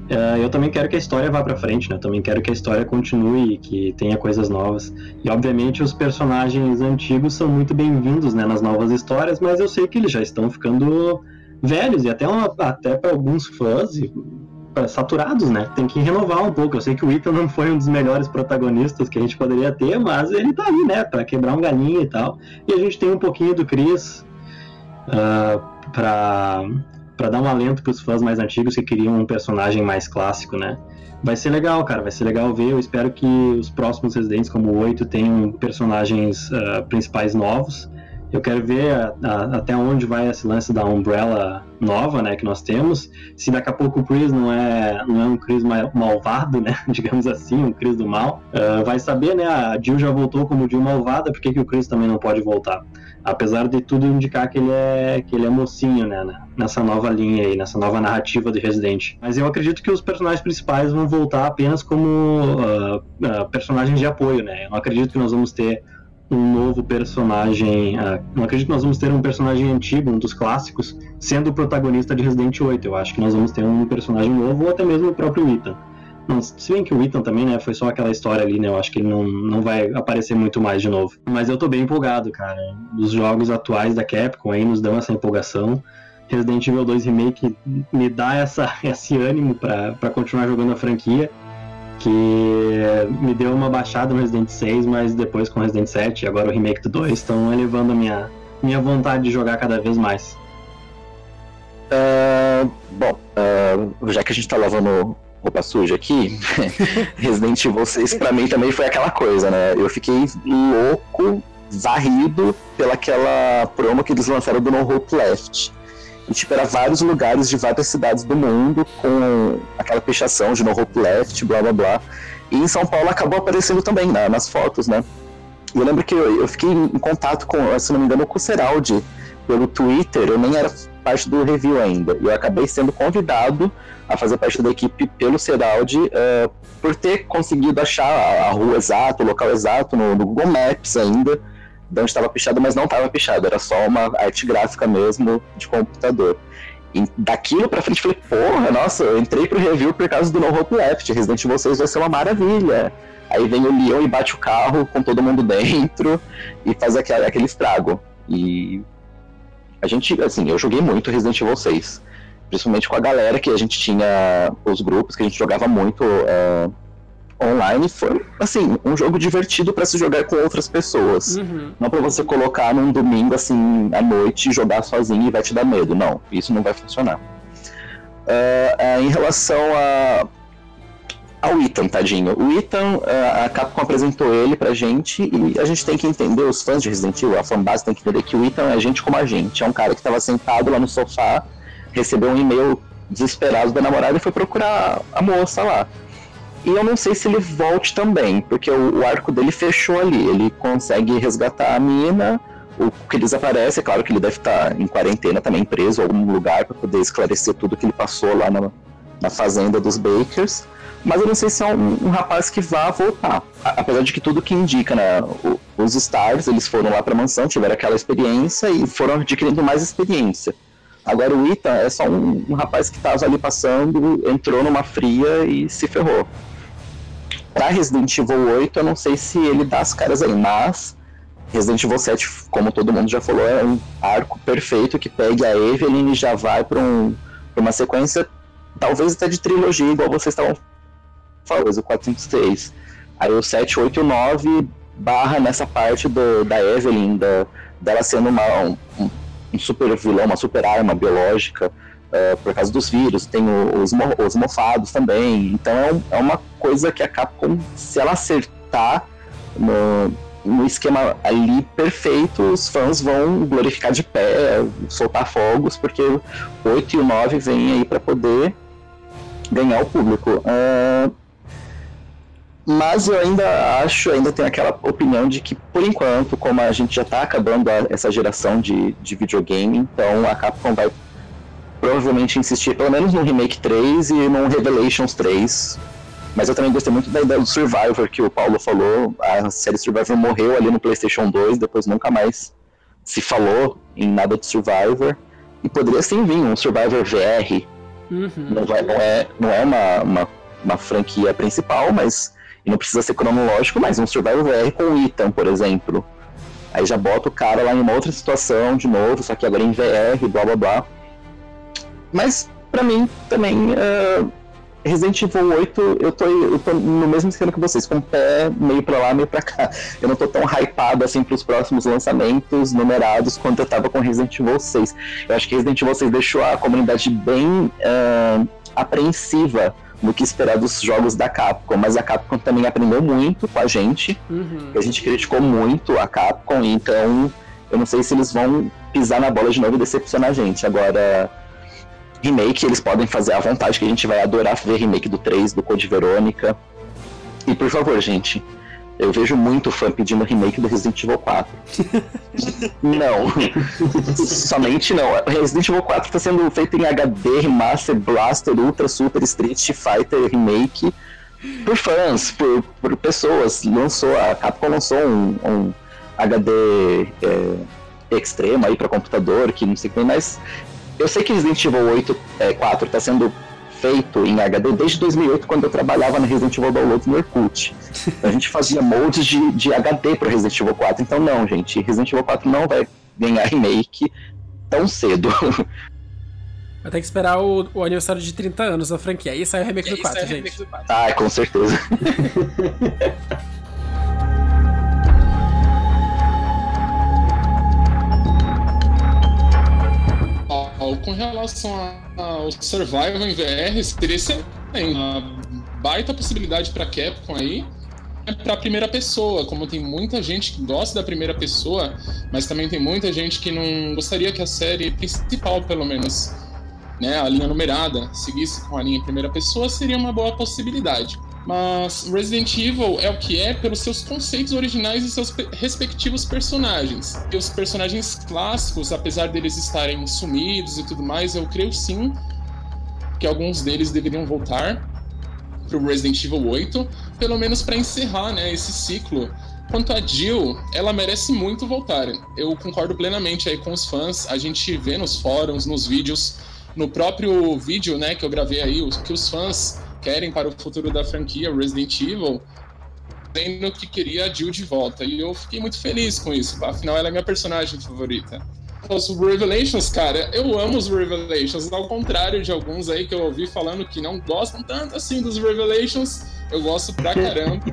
uh, eu também quero que a história vá para frente, né? Eu também quero que a história continue, que tenha coisas novas. E obviamente os personagens antigos são muito bem-vindos né, nas novas histórias, mas eu sei que eles já estão ficando velhos e até, uma, até para alguns fãs, saturados, né? Tem que renovar um pouco. Eu sei que o Ethan não foi um dos melhores protagonistas que a gente poderia ter, mas ele tá aí, né? Pra quebrar um galinho e tal. E a gente tem um pouquinho do Chris uh, pra, pra dar um alento pros fãs mais antigos que queriam um personagem mais clássico, né? Vai ser legal, cara. Vai ser legal ver. Eu espero que os próximos Residentes, como o 8, tenham personagens uh, principais novos. Eu quero ver a, a, até onde vai esse lance da Umbrella nova, né, que nós temos. Se daqui a pouco o Chris não é, não é um Chris malvado, né, digamos assim, um Chris do mal, uh, vai saber, né, a Jill já voltou como Jill malvada, por que, que o Chris também não pode voltar? Apesar de tudo indicar que ele é, que ele é mocinho, né, né, nessa nova linha aí, nessa nova narrativa do Resident. Mas eu acredito que os personagens principais vão voltar apenas como uh, uh, personagens de apoio, né. Eu não acredito que nós vamos ter um novo personagem. Uh, não acredito que nós vamos ter um personagem antigo, um dos clássicos, sendo o protagonista de Resident 8. Eu acho que nós vamos ter um personagem novo ou até mesmo o próprio Ethan. Se bem que o Ethan também, né, foi só aquela história ali, né, eu acho que ele não, não vai aparecer muito mais de novo. Mas eu tô bem empolgado, cara. Os jogos atuais da Capcom aí nos dão essa empolgação. Resident Evil 2 Remake me dá essa, esse ânimo para continuar jogando a franquia que me deu uma baixada no Resident 6, mas depois com Resident 7 e agora o remake do 2 estão elevando a minha, minha vontade de jogar cada vez mais. Uh, bom, uh, já que a gente está lavando roupa suja aqui, Resident Evil 6 pra mim também foi aquela coisa, né? Eu fiquei louco, varrido pelaquela promo que eles lançaram do No Hope Left. E, tipo, era vários lugares de várias cidades do mundo com aquela pichação de No Hope Left, blá blá blá. E em São Paulo acabou aparecendo também né, nas fotos, né? E eu lembro que eu, eu, fiquei em contato com, se não me engano, com o Seraldi pelo Twitter, eu nem era parte do review ainda. E eu acabei sendo convidado a fazer parte da equipe pelo Seraldi uh, por ter conseguido achar a, rua exata, o local exato no, no Google Maps ainda de onde estava pichado, mas não estava pichado, era só uma arte gráfica mesmo de computador. E daquilo pra frente falei, porra, nossa, eu entrei pro review por causa do No Hope Left, Resident Evil 6 vai ser uma maravilha. Aí vem o Leon e bate o carro com todo mundo dentro e faz aquele, aquele estrago. E a gente, assim, eu joguei muito Resident Evil 6. Principalmente com a galera que a gente tinha, os grupos que a gente jogava muito uh, online foi, assim, um jogo divertido para se jogar com outras pessoas. Uhum. Não para você colocar num domingo, assim, à noite, jogar sozinho e vai te dar medo. Não, isso não vai funcionar. Uh, uh, em relação a, ao Ethan, tadinho. O Ethan, uh, a Capcom apresentou ele pra gente e a gente tem que entender, os fãs de Resident Evil, a fanbase tem que entender que o Ethan é gente como a gente. É um cara que estava sentado lá no sofá, recebeu um e-mail desesperado da namorada e foi procurar a moça lá. E eu não sei se ele volte também, porque o, o arco dele fechou ali. Ele consegue resgatar a mina, o que desaparece, é claro que ele deve estar em quarentena também, preso em algum lugar para poder esclarecer tudo que ele passou lá na, na fazenda dos Bakers. Mas eu não sei se é um, um rapaz que vá voltar. A, apesar de que tudo que indica, né? O, os Stars, eles foram lá para a mansão, tiveram aquela experiência e foram adquirindo mais experiência. Agora o Ita é só um, um rapaz que estava ali passando, entrou numa fria e se ferrou. Pra Resident Evil 8, eu não sei se ele dá as caras aí, mas Resident Evil 7, como todo mundo já falou, é um arco perfeito que pega a Evelyn e já vai para um, uma sequência, talvez até de trilogia, igual vocês estavam falando, o 4, 5, 6. Aí o 7, 8 e o 9 barra nessa parte do, da Evelyn, da, dela sendo uma, um, um super vilão, uma super arma biológica uh, por causa dos vírus, tem os, os mofados também. Então é, é, uma coisa que a Capcom, se ela acertar no, no esquema ali perfeito, os fãs vão glorificar de pé, soltar fogos, porque o 8 e o 9 vêm aí para poder ganhar o público. Uh, mas eu ainda acho, ainda tenho aquela opinião de que, por enquanto, como a gente já está acabando a, essa geração de, de videogame, então a Capcom vai provavelmente insistir pelo menos no Remake 3 e no Revelations 3. Mas eu também gostei muito da ideia do Survivor que o Paulo falou. A série Survivor morreu ali no PlayStation 2, depois nunca mais se falou em nada de Survivor. E poderia sim vir um Survivor VR. Uhum. Não, vai, não, é, não é uma, uma, uma franquia principal, mas não precisa ser cronológico, mas um Survivor VR com o Ethan, por exemplo. Aí já bota o cara lá em uma outra situação de novo, só que agora em VR, blá blá blá. Mas, para mim, também, uh, Resident Evil 8, eu tô, eu tô no mesmo esquema que vocês, com o pé meio pra lá, meio pra cá. Eu não tô tão hypado assim pros próximos lançamentos numerados quanto eu tava com Resident Evil 6. Eu acho que Resident Evil 6 deixou a comunidade bem uh, apreensiva no que esperar dos jogos da Capcom, mas a Capcom também aprendeu muito com a gente, uhum. a gente criticou muito a Capcom, então eu não sei se eles vão pisar na bola de novo e decepcionar a gente. Agora, remake eles podem fazer à vontade, que a gente vai adorar ver remake do 3, do Code Verônica. E por favor, gente, eu vejo muito fã pedindo remake do Resident Evil 4. não. Somente não. Resident Evil 4 está sendo feito em HD, Remaster, Blaster, Ultra, Super, Street Fighter Remake por fãs, por, por pessoas. Lançou, a Capcom lançou um, um HD é, extremo aí para computador, que não sei o que, mas eu sei que Resident Evil 8, é, 4 está sendo feito em HD desde 2008, quando eu trabalhava na Resident Evil Downloads no Orkut. A gente fazia moldes de, de HD para Resident Evil 4. Então, não, gente, Resident Evil 4 não vai ganhar remake tão cedo. Vai ter que esperar o, o, aniversário de 30 anos da franquia. Aí sai o remake do 4, gente. Do 4. Ah, com certeza. com relação ao Survival em VR, seria excelente uma baita possibilidade para Capcom aí é para primeira pessoa, como tem muita gente que gosta da primeira pessoa, mas também tem muita gente que não gostaria que a série principal, pelo menos, né, a linha numerada, seguisse com a linha primeira pessoa, seria uma boa possibilidade. Mas Resident Evil é o que é pelos seus conceitos originais e seus respectivos personagens. E os personagens clássicos, apesar deles estarem sumidos e tudo mais, eu creio sim que alguns deles deveriam voltar para o Resident Evil 8, pelo menos para encerrar né, esse ciclo. Quanto a Jill, ela merece muito voltar. Eu concordo plenamente aí com os fãs. A gente vê nos fóruns, nos vídeos, no próprio vídeo né, que eu gravei aí, que os fãs querem para o futuro da franquia Resident Evil, dizendo que queria a Jill de volta. E eu fiquei muito feliz com isso. Afinal, ela é minha personagem favorita os Revelations, cara, eu amo os Revelations, ao contrário de alguns aí que eu ouvi falando que não gostam tanto assim dos Revelations, eu gosto pra caramba.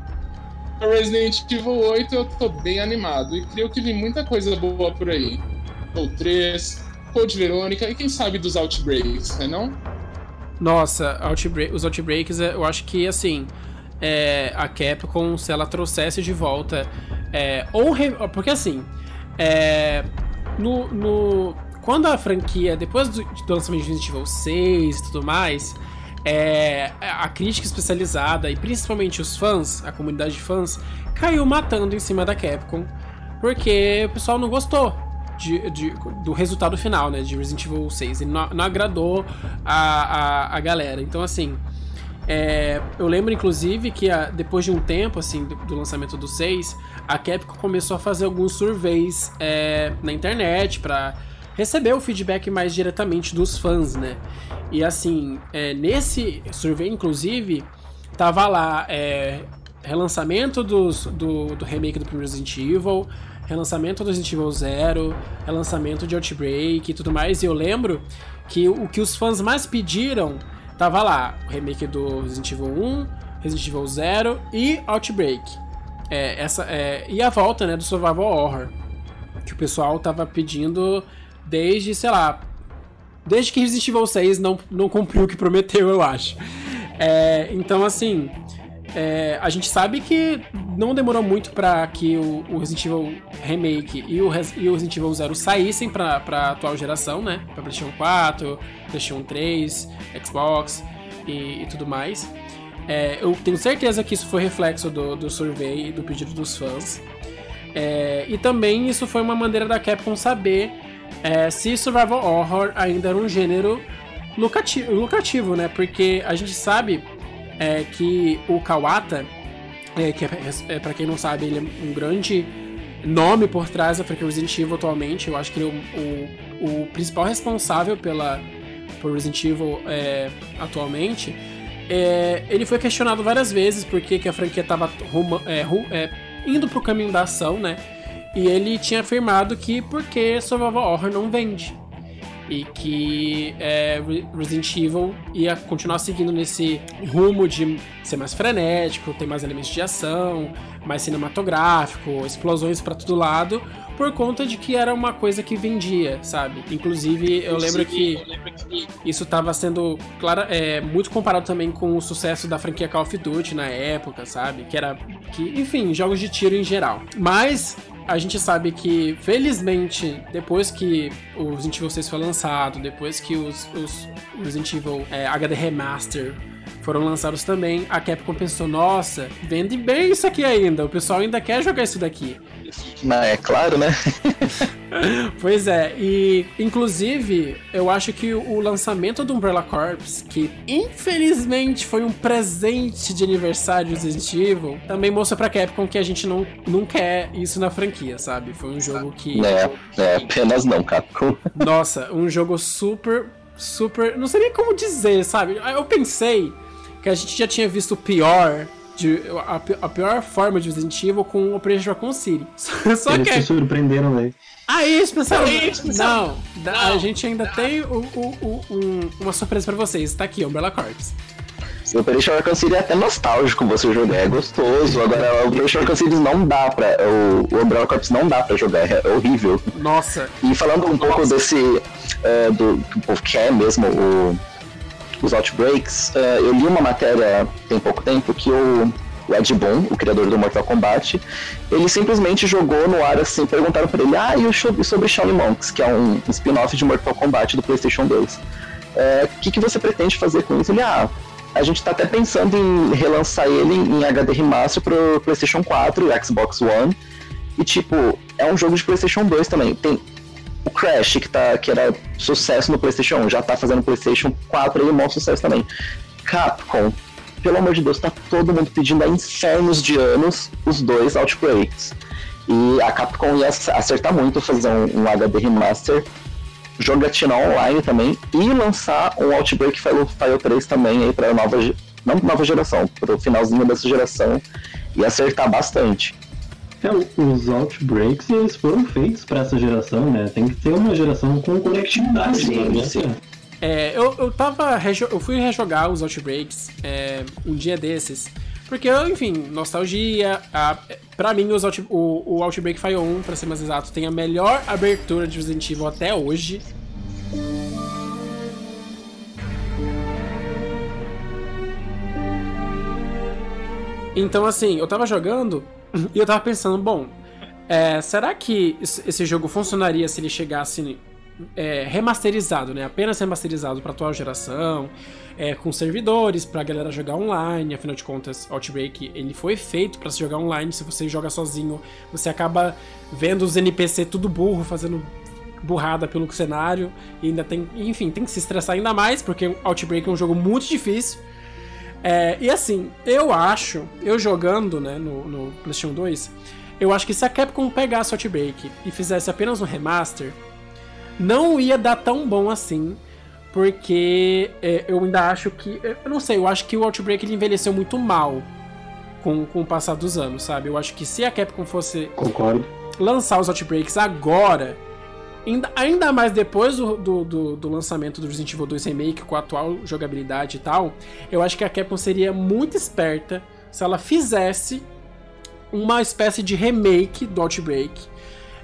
Resident Evil 8 eu tô bem animado e creio que vem muita coisa boa por aí. O 3, Code Verônica e quem sabe dos Outbreaks, né não? Nossa, Outbreak, os Outbreaks, eu acho que assim, é, a Capcom, se ela trouxesse de volta, é, ou. Re... Porque assim, é, no, no, quando a franquia, depois do, do lançamento de Resident Evil 6 e tudo mais, é, a crítica especializada e principalmente os fãs, a comunidade de fãs, caiu matando em cima da Capcom, porque o pessoal não gostou de, de, do resultado final, né, de Resident Evil 6. Ele não, não agradou a, a, a, galera. Então, assim, é, eu lembro inclusive que a, depois de um tempo, assim, do, do lançamento do 6, a Capcom começou a fazer alguns surveys é, na internet para receber o feedback mais diretamente dos fãs, né? E assim, é, nesse survey, inclusive, tava lá é, relançamento dos, do, do remake do primeiro Resident Evil, relançamento do Resident Evil Zero, relançamento de Outbreak e tudo mais. E eu lembro que o que os fãs mais pediram tava lá: o remake do Resident Evil 1, Resident Evil Zero e Outbreak. É, essa, é, e a volta né, do Survival Horror. Que o pessoal tava pedindo desde, sei lá. Desde que Resident Evil 6 não, não cumpriu o que prometeu, eu acho. É, então, assim. É, a gente sabe que não demorou muito para que o, o, Resident Evil Remake e o, e o Resident Evil Zero saíssem pra, pra atual geração, né? Pra PlayStation 4, PlayStation 3, Xbox e, e tudo mais. É, eu tenho certeza que isso foi reflexo do, do survey e do pedido dos fãs. É, e também isso foi uma maneira da Capcom saber é, se Survival Horror ainda era um gênero lucrativo, lucrativo né? Porque a gente sabe é, que o Kawata, é, que é, é para quem não sabe, ele é um grande nome por trás da franquia Resident Evil atualmente. Eu acho que ele é o, o, o principal responsável pela por Resident Evil é, atualmente. É, ele foi questionado várias vezes porque que a franquia estava é, é, indo pro caminho da ação, né? E ele tinha afirmado que porque Survival Horror não vende. E que é, Resident Evil ia continuar seguindo nesse rumo de ser mais frenético, ter mais elementos de ação, mais cinematográfico, explosões para todo lado, por conta de que era uma coisa que vendia, sabe? Inclusive, eu lembro que, eu lembro que isso estava sendo claro, é, muito comparado também com o sucesso da franquia Call of Duty na época, sabe? Que era. Que, enfim, jogos de tiro em geral. Mas a gente sabe que, felizmente, depois que o Resident Evil 6 foi lançado, depois que os, os Resident Evil é, HD Remaster foram lançados também, a Capcom pensou, nossa, vende bem isso aqui ainda, o pessoal ainda quer jogar isso daqui. Mas é claro, né? pois é, e inclusive eu acho que o lançamento do Umbrella Corps, que infelizmente foi um presente de aniversário de Resident Evil, também mostra pra Capcom que a gente não, não quer isso na franquia, sabe? Foi um jogo que. É, é apenas não, Capcom. Nossa, um jogo super, super. Não sei nem como dizer, sabe? Eu pensei que a gente já tinha visto o pior de, a, a, pior forma de Resident Evil com o Operation Raccoon City. Só eles que... se surpreenderam, velho. Aí eles pensaram, não, não, a gente ainda não. tem o, o, o, um, uma surpresa pra vocês. Tá aqui, Umbrella Corps. O Operation Raccoon City é até nostálgico você jogar, é gostoso. Agora, o Operation Raccoon City não dá pra. O, o Umbrella Corps não dá pra jogar, é horrível. Nossa. E falando um Nossa. pouco desse. É, do que o povo quer mesmo, o os Outbreaks, uh, eu li uma matéria tem pouco tempo que o, Ed Boon, o criador do Mortal Kombat, ele simplesmente jogou no ar assim, perguntaram para ele, ah, e o sobre Shaolin Monks, que é um spin-off de Mortal Kombat do PlayStation 2. O é, que, que você pretende fazer com isso? Ele, ah, a gente tá até pensando em relançar ele em HD Remaster pro PlayStation 4 e Xbox One. E tipo, é um jogo de PlayStation 2 também. Tem o Crash, que, tá, que era sucesso no PlayStation 1, já tá fazendo PlayStation 4 aí, um bom sucesso também. Capcom, pelo amor de Deus, tá todo mundo pedindo há infernos de anos os dois Outbreaks. E a Capcom ia acertar muito fazer um, um HD Remaster jogatina online também e lançar um Outbreak File, File 3 também aí para nova não nova geração, para o finalzinho dessa geração e acertar bastante. É, os Outbreaks eles foram feitos para essa geração, né? Tem que ter uma geração com conectividade. Sim, né? sim. É, eu, eu tava. Eu fui rejogar os Outbreaks é, um dia desses. Porque, enfim, nostalgia. A, pra mim, os Out, o, o Outbreak Fire 1, pra ser mais exato, tem a melhor abertura de Resident Evil até hoje. Então, assim, eu tava jogando e eu tava pensando, bom, é, será que esse jogo funcionaria se ele chegasse é, remasterizado, né? Apenas remasterizado para atual geração, é, com servidores para galera jogar online. Afinal de contas, Outbreak ele foi feito para se jogar online. Se você joga sozinho, você acaba vendo os NPC tudo burro, fazendo burrada pelo cenário e ainda tem, enfim, tem que se estressar ainda mais porque Outbreak é um jogo muito difícil. É, e assim, eu acho, eu jogando né, no, no PlayStation 2, eu acho que se a Capcom pegasse Outbreak e fizesse apenas um remaster, não ia dar tão bom assim, porque é, eu ainda acho que. Eu não sei, eu acho que o Outbreak ele envelheceu muito mal com, com o passar dos anos, sabe? Eu acho que se a Capcom fosse Concordo. lançar os Outbreaks agora, ainda, ainda mais depois do, do, do, do, lançamento do Resident Evil 2 Remake, com a atual jogabilidade e tal, eu acho que a Capcom seria muito esperta se ela fizesse uma espécie de remake do Outbreak,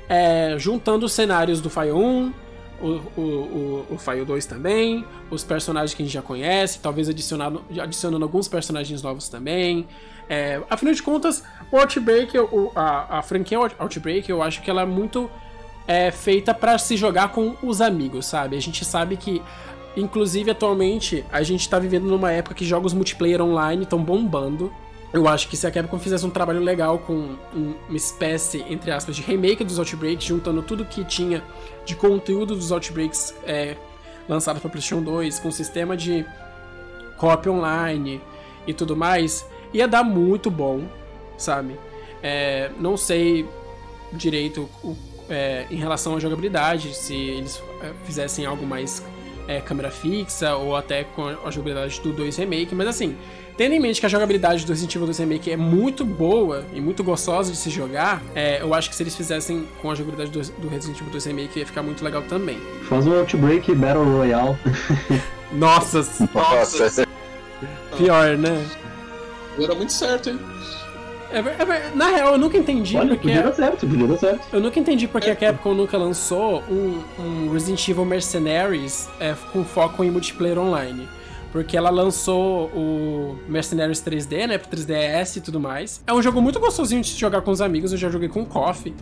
é, juntando os cenários do Fire 1, o, o, o, o Fire 2 também, os personagens que a gente já conhece, talvez adicionando, adicionando alguns personagens novos também. É, afinal de contas, o Outbreak, o, a, a franquia Outbreak, eu acho que ela é muito é, feita para se jogar com os amigos, sabe? A gente sabe que, inclusive atualmente, a gente tá vivendo numa época que jogos multiplayer online estão bombando. Eu acho que se a Capcom fizesse um trabalho legal com uma espécie, entre aspas, de remake dos Outbreaks, juntando tudo que tinha de conteúdo dos Outbreaks é, lançados para PlayStation 2, com sistema de copy online e tudo mais, ia dar muito bom, sabe? É, não sei direito o, é, em relação à jogabilidade, se eles é, fizessem algo mais é, câmera fixa ou até com a jogabilidade do 2 Remake, mas assim, Tendo em mente que a jogabilidade do Resident Evil 2 Remake é muito boa e muito gostosa de se jogar, é, eu acho que se eles fizessem com a jogabilidade do, do, Resident Evil 2 Remake ia ficar muito legal também. Faz um Outbreak Battle Royale. nossa, nossa. Pior, né? Era muito certo, hein? É, é, na real, eu nunca entendi Olha, porque. Podia dar certo, podia dar certo. Eu nunca entendi porque é. a Capcom nunca lançou um, um Resident Evil Mercenaries é, com foco em multiplayer online. Porque ela lançou o Mercenaries 3D, né? Pro 3DS e tudo mais. É um jogo muito gostosinho de jogar com os amigos. Eu já joguei com o Coffee.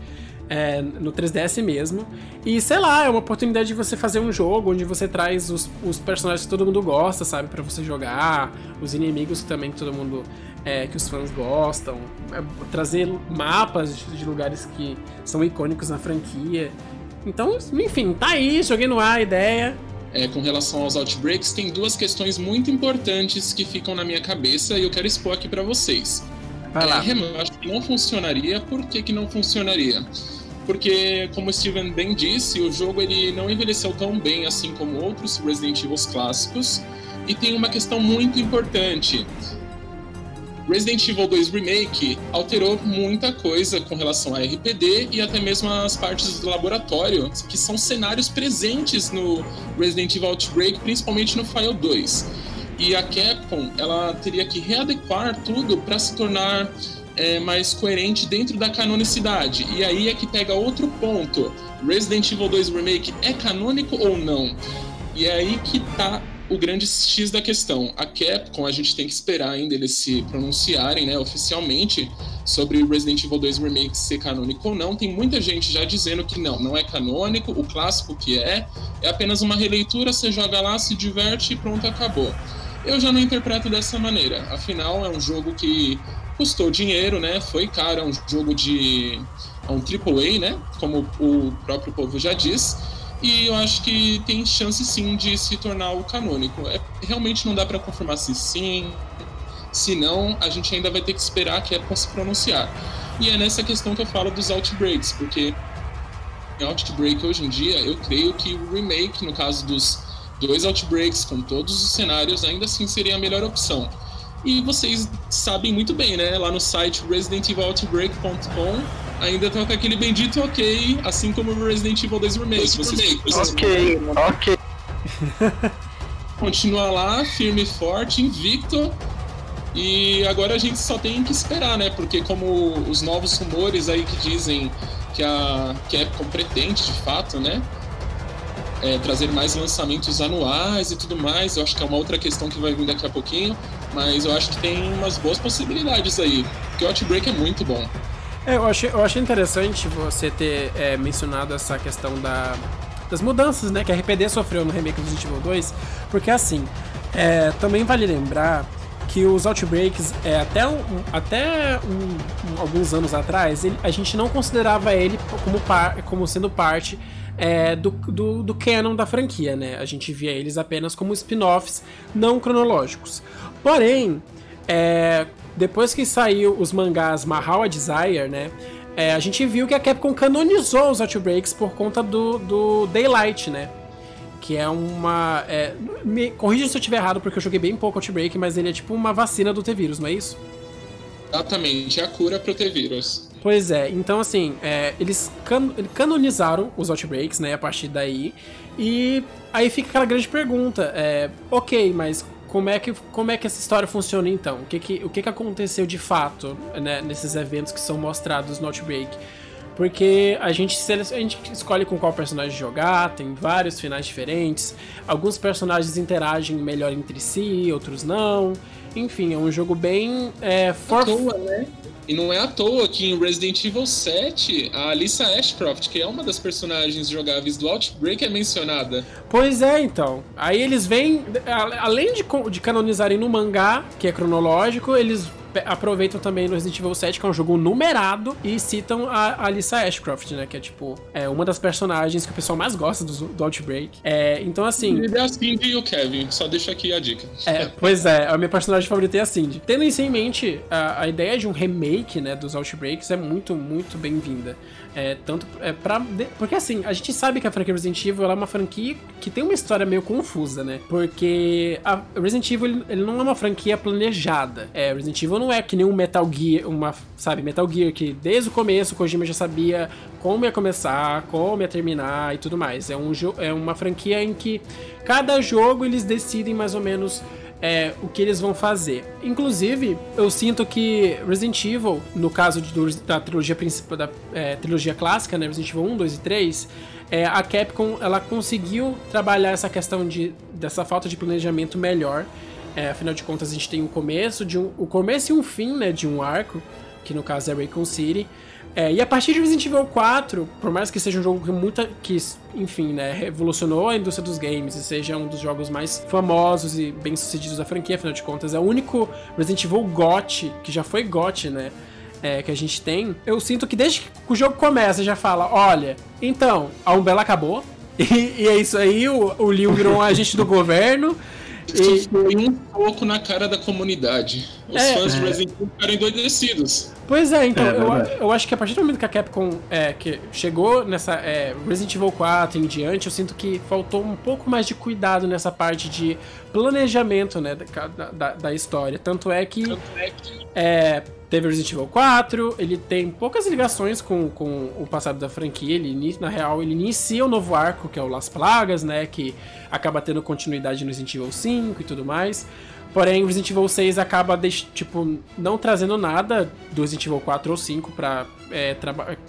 É, no 3DS mesmo. E sei lá, é uma oportunidade de você fazer um jogo onde você traz os, os personagens que todo mundo gosta, sabe? para você jogar, os inimigos também que todo mundo. É, que os fãs gostam. É, trazer mapas de, de lugares que são icônicos na franquia. Então, enfim, tá aí, joguei no ar a ideia é, com relação aos outbreaks, tem duas questões muito importantes que ficam na minha cabeça e eu quero expor aqui para vocês. Vai lá. É, acho que não funcionaria. Por que, que não funcionaria? Porque, como o Steven bem disse, o jogo ele não envelheceu tão bem assim como outros Resident Evil clássicos. E tem uma questão muito importante. Resident Evil 2 Remake alterou muita coisa com relação a RPD e até mesmo as partes do laboratório, que são cenários presentes no Resident Evil Outbreak, principalmente no File 2. E a Capcom, ela teria que readequar tudo para se tornar é, mais coerente dentro da canonicidade. E aí é que pega outro ponto. Resident Evil 2 Remake é canônico ou não? E é aí que tá o grande X da questão. A Capcom, a gente tem que esperar ainda eles se pronunciarem, né, oficialmente sobre Resident Evil 2 Remake ser canônico ou não. Tem muita gente já dizendo que não, não é canônico, o clássico que é, é apenas uma releitura, você joga lá, se diverte e pronto, acabou. Eu já não interpreto dessa maneira. Afinal, é um jogo que custou dinheiro, né? Foi caro, é um jogo de. É um AAA, né? Como o próprio povo já diz. E eu acho que tem chance sim de se tornar o canônico. É, realmente não dá para confirmar se sim, se não, a gente ainda vai ter que esperar a Capcom se pronunciar. E é nessa questão que eu falo dos Outbreaks, porque Outbreak hoje em dia, eu creio que o remake, no caso dos dois Outbreaks, com todos os cenários, ainda assim seria a melhor opção. E vocês sabem muito bem, né? Lá no site ResidentEvilOutbreak.com ainda tá com aquele bendito ok, assim como o Resident Evil 2 Remake. Vocês, vocês ok, ok. Continua lá, firme e forte, invicto. E agora a gente só tem que esperar, né? Porque como os novos rumores aí que dizem que a Capcom pretende, de fato, né? É, trazer mais lançamentos anuais e tudo mais. Eu acho que é uma outra questão que vai vir daqui a pouquinho. Mas eu acho que tem umas boas possibilidades aí. Porque o Outbreak é muito bom. É, eu achei, eu achei interessante você ter é, mencionado essa questão da, das mudanças né, que a RPD sofreu no remake do Resident Evil 2, porque assim, é, também vale lembrar que os Outbreaks, é, até, um, até um, um, alguns anos atrás, ele, a gente não considerava ele como, par, como sendo parte é, do, do, do canon da franquia, né? A gente via eles apenas como spin-offs não cronológicos. Porém, é, depois que saiu os mangás Mahou Desire, né? É, a gente viu que a Capcom canonizou os Outbreaks por conta do, do Daylight, né? Que é uma. É, me corrija se eu estiver errado, porque eu joguei bem pouco Outbreak, mas ele é tipo uma vacina do T-Vírus, não é isso? Exatamente, é a cura pro T-Vírus. Pois é, então assim, é, eles can canonizaram os Outbreaks, né, a partir daí. E aí fica aquela grande pergunta: é, ok, mas como é que, como é que essa história funciona então? O que que, o que, que aconteceu de fato né, nesses eventos que são mostrados no Outbreak? Porque a gente, a gente escolhe com qual personagem jogar, tem vários finais diferentes, alguns personagens interagem melhor entre si, outros não. Enfim, é um jogo bem. É, for... né? E não é à toa que em Resident Evil 7, a Alissa Ashcroft, que é uma das personagens jogáveis do Outbreak, é mencionada. Pois é, então. Aí eles vêm, além de, de canonizarem no mangá, que é cronológico, eles aproveitam também no Resident Evil 7, que é um jogo numerado, e citam a Alissa Ashcroft, né? Que é tipo, é uma das personagens que o pessoal mais gosta do, do Outbreak. É, então, assim. Ele é a Cindy e o Kevin, só deixa aqui a dica. É, pois é, a minha personagem favorita é a Cindy. Tendo isso em mente, a, a ideia de um remake, né, dos Outbreaks é muito, muito bem-vinda. É, tanto é pra. Porque assim, a gente sabe que a franquia Resident Evil é uma franquia que tem uma história meio confusa, né? Porque a Resident Evil ele não é uma franquia planejada. É, Resident Evil não é que nem um Metal Gear, uma, sabe, Metal Gear que desde o começo o Kojima já sabia como ia começar, como ia terminar e tudo mais. É, um, é uma franquia em que cada jogo eles decidem mais ou menos é, o que eles vão fazer. Inclusive, eu sinto que Resident Evil, no caso de, da trilogia principal, da é, trilogia clássica, né, Resident Evil 1, 2 e 3, é, a Capcom ela conseguiu trabalhar essa questão de, dessa falta de planejamento melhor. É, afinal de contas, a gente tem o começo de um, o começo e um fim, né, de um arco, que no caso é Raycon City. É, e a partir de Resident Evil 4, por mais que seja um jogo que muita. que, enfim, né, revolucionou a indústria dos games e seja um dos jogos mais famosos e bem sucedidos da franquia, afinal de contas, é o único Resident Evil GOT, que já foi GOT, né? É, que a gente tem, eu sinto que desde que o jogo começa já fala: olha, então, a Umbrella acabou, e, e é isso aí, o, o Leon virou um agente do governo. Isso foi um pouco na cara da comunidade. Os é, fãs do Resident Evil ficaram endoidecidos. Pois é, então, é, eu, eu acho que a partir do momento que a Capcom é, que chegou nessa é, Resident Evil 4 em diante, eu sinto que faltou um pouco mais de cuidado nessa parte de planejamento né, da, da, da história. Tanto é que, Tanto é que... Teve Resident Evil 4, ele tem poucas ligações com, com o passado da franquia, ele, na real, ele inicia o um novo arco, que é o Las Plagas, né, que acaba tendo continuidade no Resident Evil 5 e tudo mais. Porém, Resident Evil 6 acaba, tipo, não trazendo nada do Resident Evil 4 ou 5 pra, é,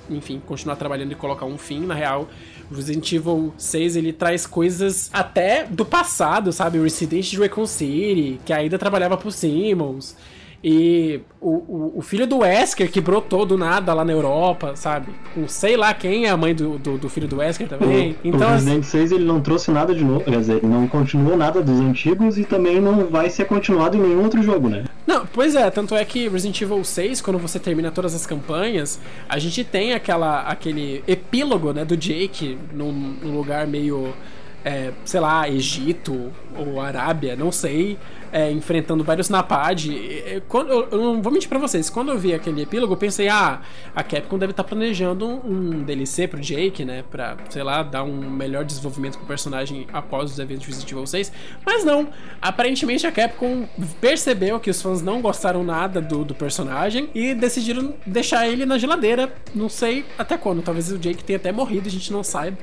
enfim, continuar trabalhando e colocar um fim. Na real, o Resident Evil 6, ele traz coisas até do passado, sabe? O Resident de Raccoon City, que ainda trabalhava pro Simmons. E o, o, o, filho do Wesker que brotou do nada lá na Europa, sabe? Com sei lá quem é a mãe do, do, do filho do Wesker também. O, então, o Resident assim... 6 ele não trouxe nada de novo, quer dizer, ele não continuou nada dos antigos e também não vai ser continuado em nenhum outro jogo, né? Não, pois é, tanto é que Resident Evil 6, quando você termina todas as campanhas, a gente tem aquela, aquele epílogo, né, do Jake num, num lugar meio é, sei lá, Egito ou Arábia, não sei, é, enfrentando vários Napad. Quando, eu, eu, não vou mentir pra vocês, quando eu vi aquele epílogo, eu pensei, ah, a Capcom deve estar tá planejando um DLC pro Jake, né, pra, sei lá, dar um melhor desenvolvimento pro personagem após os eventos de 6. Mas não, aparentemente a Capcom percebeu que os fãs não gostaram nada do, do personagem e decidiram deixar ele na geladeira, não sei até quando, talvez o Jake tenha até morrido, a gente não saiba.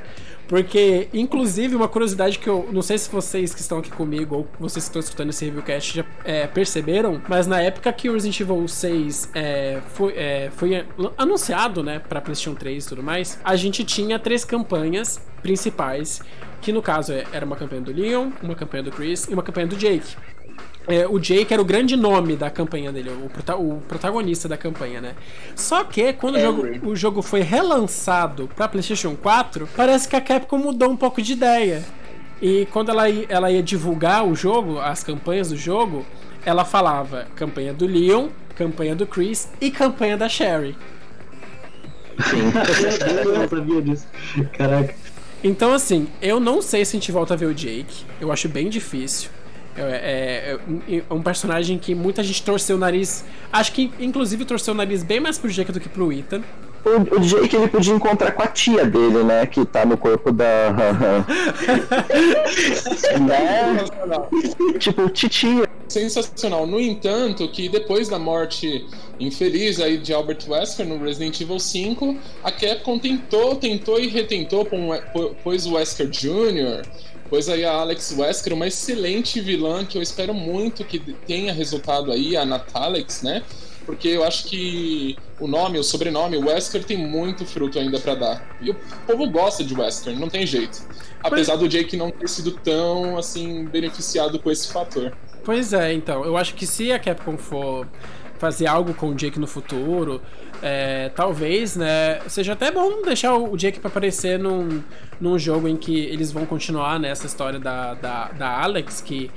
Porque, inclusive, uma curiosidade que eu não sei se vocês que estão aqui comigo ou vocês que estão escutando esse reviewcast já é, perceberam, mas na época que o Resident Evil 6 é, foi, é, foi anunciado, né, pra PlayStation 3 e tudo mais, a gente tinha três campanhas principais, que no caso é, era uma campanha do Leon, uma campanha do Chris e uma campanha do Jake. É, o Jake era o grande nome da campanha dele, o, prota o protagonista da campanha, né? Só que quando o jogo, o jogo foi relançado pra PlayStation 4, parece que a Capcom mudou um pouco de ideia. E quando ela, ela ia divulgar o jogo, as campanhas do jogo, ela falava campanha do Leon, campanha do Chris e campanha da Sherry. Sim, eu sabia disso. Caraca. Então, assim, eu não sei se a gente volta a ver o Jake. Eu acho bem difícil. É, é, é, um personagem que muita gente torceu o nariz. Acho que, inclusive, torceu o nariz bem mais pro Jake do que pro Ethan. O, o Jake ele podia encontrar com a tia dele, né? Que tá no corpo da. né? tipo, titia. Sensacional. No entanto, que depois da morte infeliz aí de Albert Wesker no Resident Evil 5, a Capcom tentou, tentou e retentou, pôs o Wesker Jr., Pois aí a Alex Wesker, uma excelente vilã que eu espero muito que tenha resultado aí, a Natalex, né? Porque eu acho que o nome, o sobrenome, Wesker tem muito fruto ainda para dar. E o povo gosta de Wesker, não tem jeito. Apesar do Jake não ter sido tão, assim, beneficiado com esse fator. Pois é, então. Eu acho que se a Capcom for fazer algo com o Jake no futuro, é, talvez, né, seja até bom deixar o Jake para aparecer num, num jogo em que eles vão continuar nessa história da, da, da Alex, que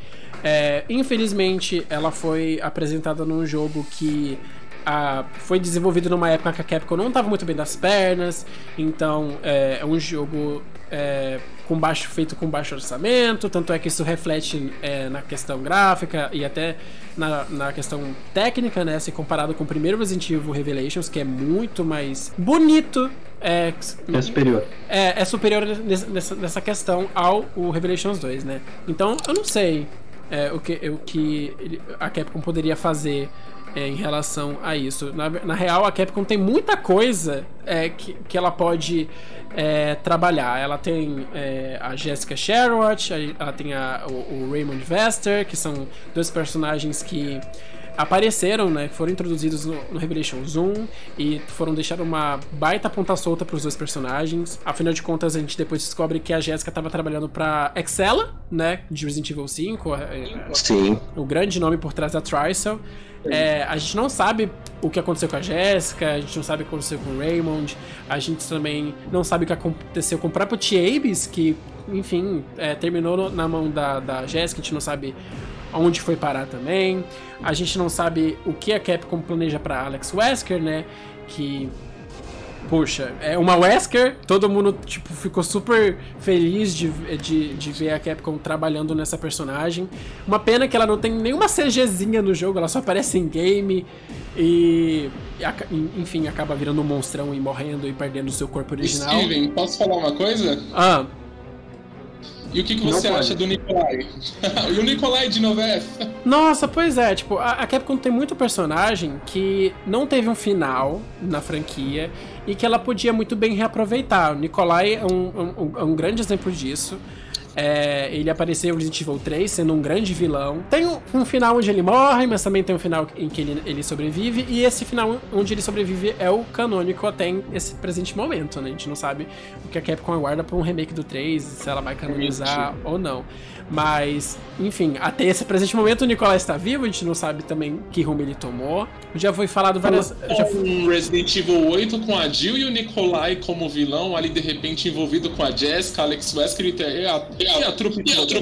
é, infelizmente ela foi apresentada num jogo que a, foi desenvolvido numa época que a Capcom não estava muito bem das pernas, então é, é um jogo é, com baixo, feito com baixo orçamento, tanto é que isso reflete é, na questão gráfica e até na, na questão técnica, né? Se comparado com o primeiro Resident Evil Revelations, que é muito mais bonito. É, é superior. É, é superior nessa, nessa questão ao o Revelations 2, né? Então, eu não sei é, o, que, o que a Capcom poderia fazer é, em relação a isso. Na, na, real, a Capcom tem muita coisa é, que, que ela pode é, trabalhar. Ela tem é, a Jessica Sherwood, ela tem a, o, o, Raymond Vester, que são dois personagens que apareceram, né, foram introduzidos no, no Revelations 1 e foram deixar uma baita ponta solta para os dois personagens. Afinal de contas, a gente depois descobre que a Jéssica estava trabalhando para Excella, né, de Resident Evil 5, é, Sim. o grande nome por trás da Tricel. É, a gente não sabe o que aconteceu com a Jéssica, a gente não sabe o que aconteceu com o Raymond, a gente também não sabe o que aconteceu com o próprio Tiabes, que, enfim, é, terminou na mão da, da Jéssica, a gente não sabe onde foi parar também. A gente não sabe o que a Capcom planeja para Alex Wesker, né? Que Puxa, é uma Wesker, todo mundo tipo, ficou super feliz de, de, de ver a Capcom trabalhando nessa personagem. Uma pena que ela não tem nenhuma CGzinha no jogo, ela só aparece em game e, enfim, acaba virando um monstrão e morrendo e perdendo o seu corpo original. Steven, posso falar uma coisa? Ah. E o que, que você acha do Nikolai? e o Nikolai de Novef? Nossa, pois é, tipo, a, a Capcom tem muito personagem que não teve um final na franquia e que ela podia muito bem reaproveitar. O Nikolai é um, um, um grande exemplo disso. É, ele apareceu em Resident Evil 3, sendo um grande vilão. Tem um, um, final onde ele morre, mas também tem um final em que ele, ele sobrevive. E esse final onde ele sobrevive é o canônico até esse presente momento, né? A gente não sabe o que a Capcom aguarda para um remake do 3, se ela vai canonizar ou não. Mas, enfim, até esse presente momento o Nicolai está vivo, a gente não sabe também que rumo ele tomou. Já foi falado várias. Já foi... Resident Evil 8 com a Jill e o Nicolai como vilão, ali de repente envolvido com a Jessica, Alex Wesker e a, e a, a trupe toda.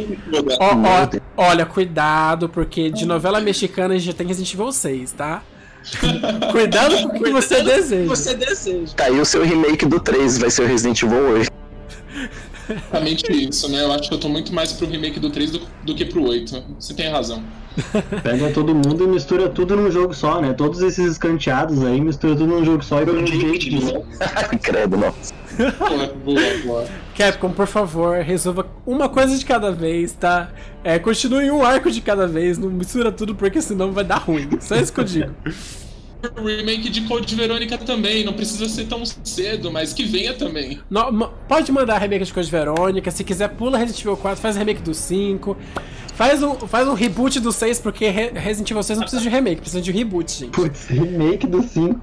olha, cuidado, porque de novela mexicana a gente já tem Resident Evil 6, tá? Cuidado com o que você deseja. você deseja. Tá aí o seu remake do 3, vai ser o Resident Evil 8. Exatamente isso, né? Eu acho que eu tô muito mais pro remake do 3 do, do que pro 8. Você tem razão. Pega todo mundo e mistura tudo num jogo só, né? Todos esses escanteados aí, mistura tudo num jogo só e um jeito. Credo, nossa. Boa, boa, boa. Capcom, por favor, resolva uma coisa de cada vez, tá? É, continue um arco de cada vez, não mistura tudo porque senão vai dar ruim. Só isso que eu digo. remake de Code Verônica também, não precisa ser tão cedo, mas que venha também. pode mandar remake de Code Verônica, se quiser pula Resident Evil 4, faz remake do 5. Faz um, faz um reboot do 6, porque Resident Evil 6 não precisa de remake, precisa de reboot, gente. Putz, remake do 5.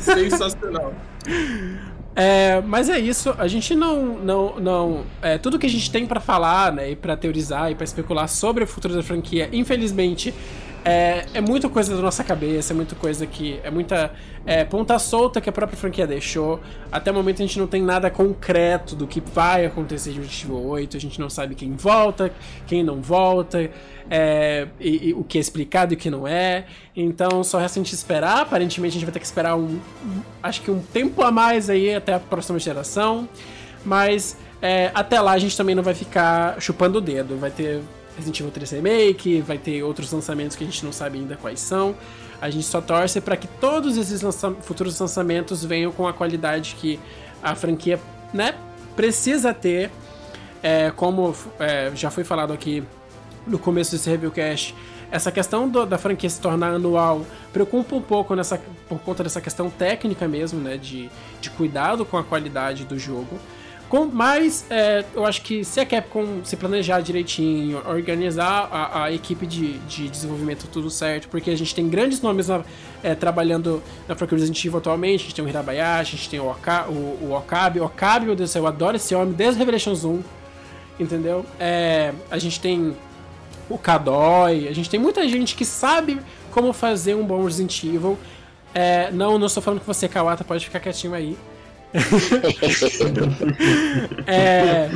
Sensacional. É, mas é isso, a gente não. não, não é, tudo que a gente tem para falar, né, e pra teorizar e para especular sobre o futuro da franquia, infelizmente, é, é muita coisa da nossa cabeça, é muita coisa que. É muita é, ponta solta que a própria franquia deixou. Até o momento a gente não tem nada concreto do que vai acontecer de Resident Evil 8. A gente não sabe quem volta, quem não volta, é, e, e, o que é explicado e o que não é. Então só resta a gente esperar. Aparentemente a gente vai ter que esperar um. Acho que um tempo a mais aí até a próxima geração. Mas é, até lá a gente também não vai ficar chupando o dedo. Vai ter Resident Evil 3 Remake, vai ter outros lançamentos que a gente não sabe ainda quais são. A gente só torce para que todos esses lança futuros lançamentos venham com a qualidade que a franquia né, precisa ter. É, como é, já foi falado aqui no começo desse reviewcast, essa questão do, da franquia se tornar anual preocupa um pouco nessa, por conta dessa questão técnica mesmo, né? De, de cuidado com a qualidade do jogo. Com, mas é, eu acho que se a Capcom se planejar direitinho, organizar a, a equipe de, de, desenvolvimento tudo certo, porque a gente tem grandes nomes na, é, trabalhando na franquia Resident Evil atualmente, a gente tem o Hirabayashi, a gente tem o, Oka, o, o Okabe, o Okabe, meu Deus do céu, eu adoro esse homem desde Revelations 1, entendeu? É, a gente tem o Kadoi, a gente tem muita gente que sabe como fazer um bom Resident Evil. É, não, não estou falando que você, Kawata, pode ficar quietinho aí. é,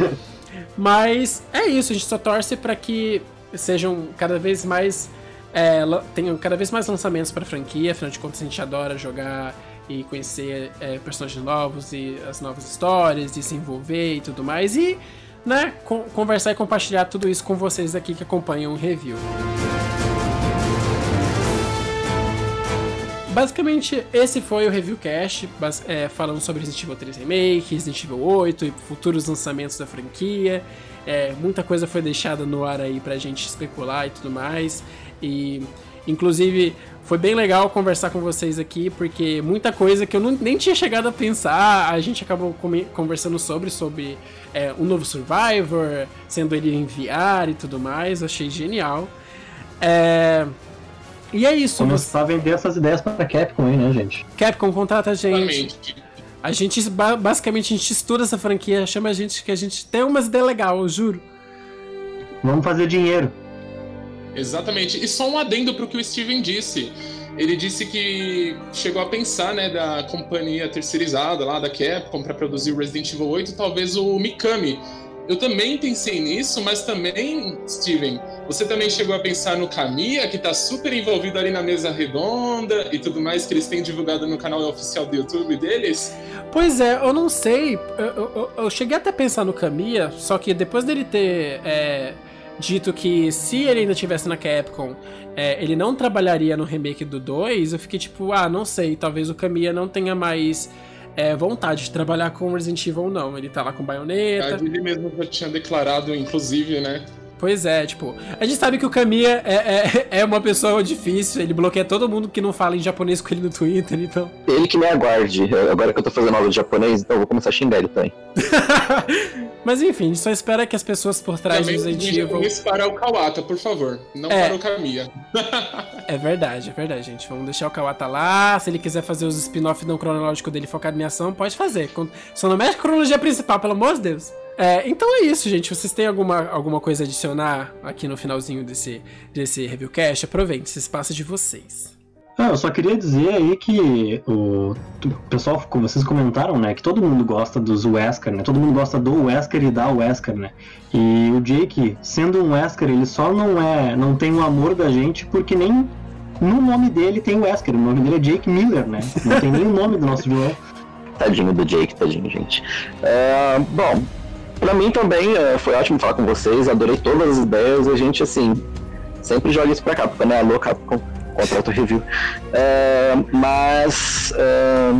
mas é isso, a gente só torce para que sejam cada vez mais. É, tenham cada vez mais lançamentos para franquia, afinal de contas a gente adora jogar e conhecer é, personagens novos e as novas histórias, e se envolver e tudo mais, e né, conversar e compartilhar tudo isso com vocês aqui que acompanham o review. Basicamente, esse foi o Review Cast, é, falando sobre Resident Evil 3 Remake, Resident Evil 8 e futuros lançamentos da franquia. É, muita coisa foi deixada no ar aí pra gente especular e tudo mais. E, inclusive, foi bem legal conversar com vocês aqui, porque muita coisa que eu não, nem tinha chegado a pensar, a gente acabou conversando sobre, sobre é, um novo Survivor, sendo ele enviar e tudo mais. Achei genial. É. E é isso. Começar você... a vender essas ideias pra Capcom aí, né, gente? Capcom, contrata a gente. A gente, basicamente, a gente estuda essa franquia, chama a gente que a gente tem umas ideias legais, eu juro. Vamos fazer dinheiro. Exatamente. E só um adendo pro que o Steven disse. Ele disse que chegou a pensar, né, da companhia terceirizada lá da Capcom para produzir o Resident Evil 8, talvez o Mikami eu também pensei nisso, mas também, Steven, você também chegou a pensar no Kamiya, que tá super envolvido ali na mesa redonda e tudo mais que eles têm divulgado no canal oficial do YouTube deles? Pois é, eu não sei. Eu, eu, eu cheguei até a pensar no Kamiya, só que depois dele ter é, dito que se ele ainda estivesse na Capcom, é, ele não trabalharia no remake do 2, eu fiquei tipo, ah, não sei, talvez o Kamiya não tenha mais é, vontade de trabalhar com Resident Evil, não. Ele tá lá com baioneta. Ele mesmo já tinha declarado, inclusive, né? Pois é, tipo, a gente sabe que o Kamiya é, é, é, uma pessoa difícil, ele bloqueia todo mundo que não fala em japonês com ele no Twitter, então. Ele que me aguarde. Agora que eu tô fazendo aula de japonês, então eu vou começar a xingar ele também. Mas enfim, a gente só espera que as pessoas por trás Também do Resident Evil. para o Kawata, por favor. Não é. para o Kamiya. é verdade, é verdade, gente. Vamos deixar o Kawata lá. Se ele quiser fazer os spin-off não cronológico dele focado em ação, pode fazer. Só não mexe a cronologia principal, pelo amor de Deus. É, então é isso, gente. Vocês têm alguma, alguma coisa a adicionar aqui no finalzinho desse, desse reviewcast? Aproveite, esse espaço de vocês. Ah, eu só queria dizer aí que o, o pessoal, como vocês comentaram, né, que todo mundo gosta dos Wesker, né? Todo mundo gosta do Wesker e da Wesker, né? E o Jake, sendo um Wesker, ele só não é, não tem o amor da gente porque nem no nome dele tem o Wesker. O nome dele é Jake Miller, né? Não tem nem o nome do nosso vilão. Tadinho do Jake, tadinho, gente. É, bom, pra mim também é, foi ótimo falar com vocês, adorei todas as ideias. A gente, assim, sempre joga isso pra cá, porque, né, a louca contrato review. É, mas é,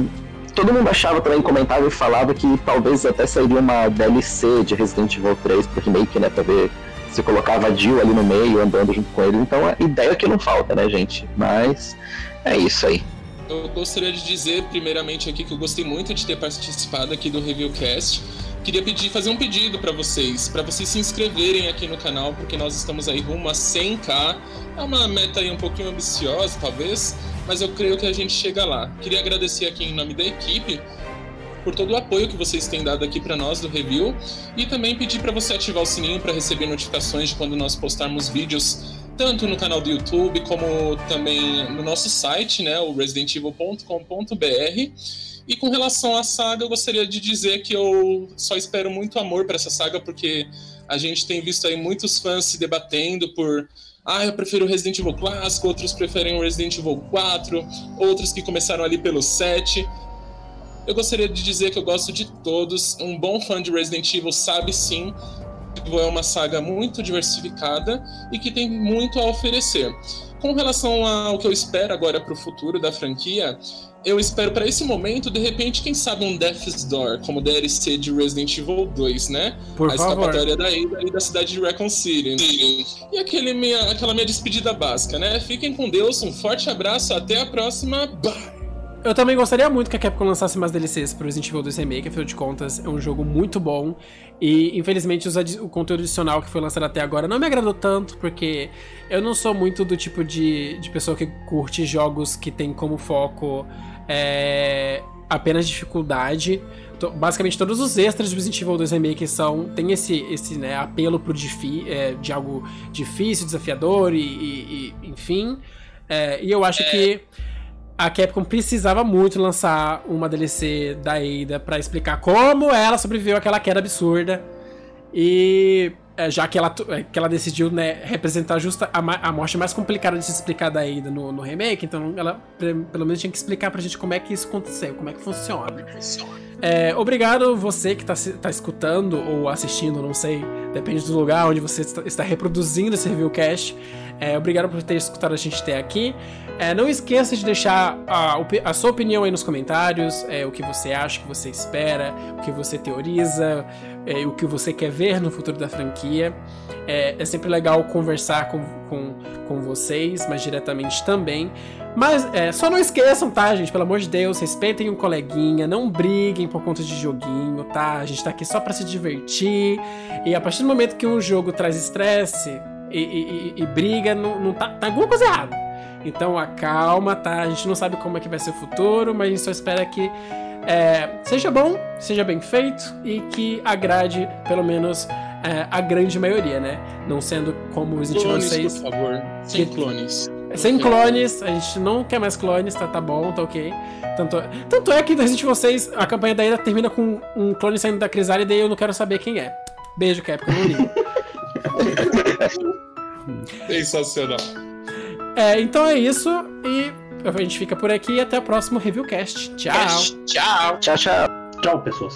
todo mundo achava também, comentava e falava que talvez até sairia uma DLC de Resident Evil 3 pro remake, né? Pra ver se colocava a Jill ali no meio, andando junto com ele. Então a ideia que não falta, né, gente? Mas é isso aí. Eu gostaria de dizer, primeiramente, aqui que eu gostei muito de ter participado aqui do Reviewcast queria pedir, fazer um pedido para vocês, para vocês se inscreverem aqui no canal, porque nós estamos aí rumo a 100k. É uma meta aí um pouquinho ambiciosa, talvez, mas eu creio que a gente chega lá. Queria agradecer aqui em nome da equipe por todo o apoio que vocês têm dado aqui para nós do review e também pedir para você ativar o sininho para receber notificações de quando nós postarmos vídeos tanto no canal do YouTube como também no nosso site, né, o residentevil.com.br. E com relação à saga, eu gostaria de dizer que eu só espero muito amor para essa saga, porque a gente tem visto aí muitos fãs se debatendo por. Ah, eu prefiro o Resident Evil clássico, outros preferem o Resident Evil 4, outros que começaram ali pelo 7. Eu gostaria de dizer que eu gosto de todos. Um bom fã de Resident Evil sabe sim é uma saga muito diversificada e que tem muito a oferecer. Com relação ao que eu espero agora para o futuro da franquia, eu espero para esse momento, de repente, quem sabe um Death's Door, como DLC de Resident Evil 2, né? Por a favor. escapatória da Ada e da cidade de Recon City. E aquele minha, aquela minha despedida básica, né? Fiquem com Deus, um forte abraço, até a próxima. Bye! Eu também gostaria muito que a Capcom lançasse mais DLCs pro Resident Evil 2 Remake, afinal de contas, é um jogo muito bom. E, infelizmente, o conteúdo adicional que foi lançado até agora não me agradou tanto, porque eu não sou muito do tipo de, de pessoa que curte jogos que tem como foco é, apenas dificuldade. Basicamente, todos os extras de Resident Evil 2 Remake são, tem esse, esse né, apelo pro é, de algo difícil, desafiador e, e, e enfim. É, e eu acho que a Capcom precisava muito lançar uma DLC da Ada para explicar como ela sobreviveu àquela queda absurda. E é, já que ela, é, que ela decidiu né, representar justa a, a, morte mais complicada de se explicar da Ada no, no, remake, então ela pelo menos tinha que explicar pra gente como é que isso aconteceu, como é que funciona. É, obrigado você que está tá escutando ou assistindo, não sei, depende do lugar onde você está reproduzindo esse reviewcast. É, obrigado por ter escutado a gente até aqui. É, não esqueça de deixar a, a, sua opinião aí nos comentários, é, o que você acha, o que você espera, o que você teoriza, é, o que você quer ver no futuro da franquia. É, é sempre legal conversar com, com, com vocês, mas diretamente também. Mas é, só não esqueçam, tá, gente? Pelo amor de Deus, respeitem o coleguinha, não briguem por conta de joguinho, tá? A gente tá aqui só para se divertir. E a partir do momento que um jogo traz estresse e, e, e, e briga, não, não tá, tá alguma coisa errada. Então acalma, tá? A gente não sabe como é que vai ser o futuro, mas a gente só espera que é, seja bom, seja bem feito e que agrade pelo menos é, a grande maioria, né? Não sendo como os Resident 6. Por favor, sem que... clones. Sem clones, a gente não quer mais clones, tá, tá bom, tá ok. Tanto, tanto é que no Resident Evil 6, a campanha da Ida termina com um clone saindo da Crisálida e eu não quero saber quem é. Beijo, Capcom, não ligo. Sensacional. É, então é isso e a gente fica por aqui e até o próximo Reviewcast. Tchau. Tchau. Tchau, tchau. Tchau, pessoas.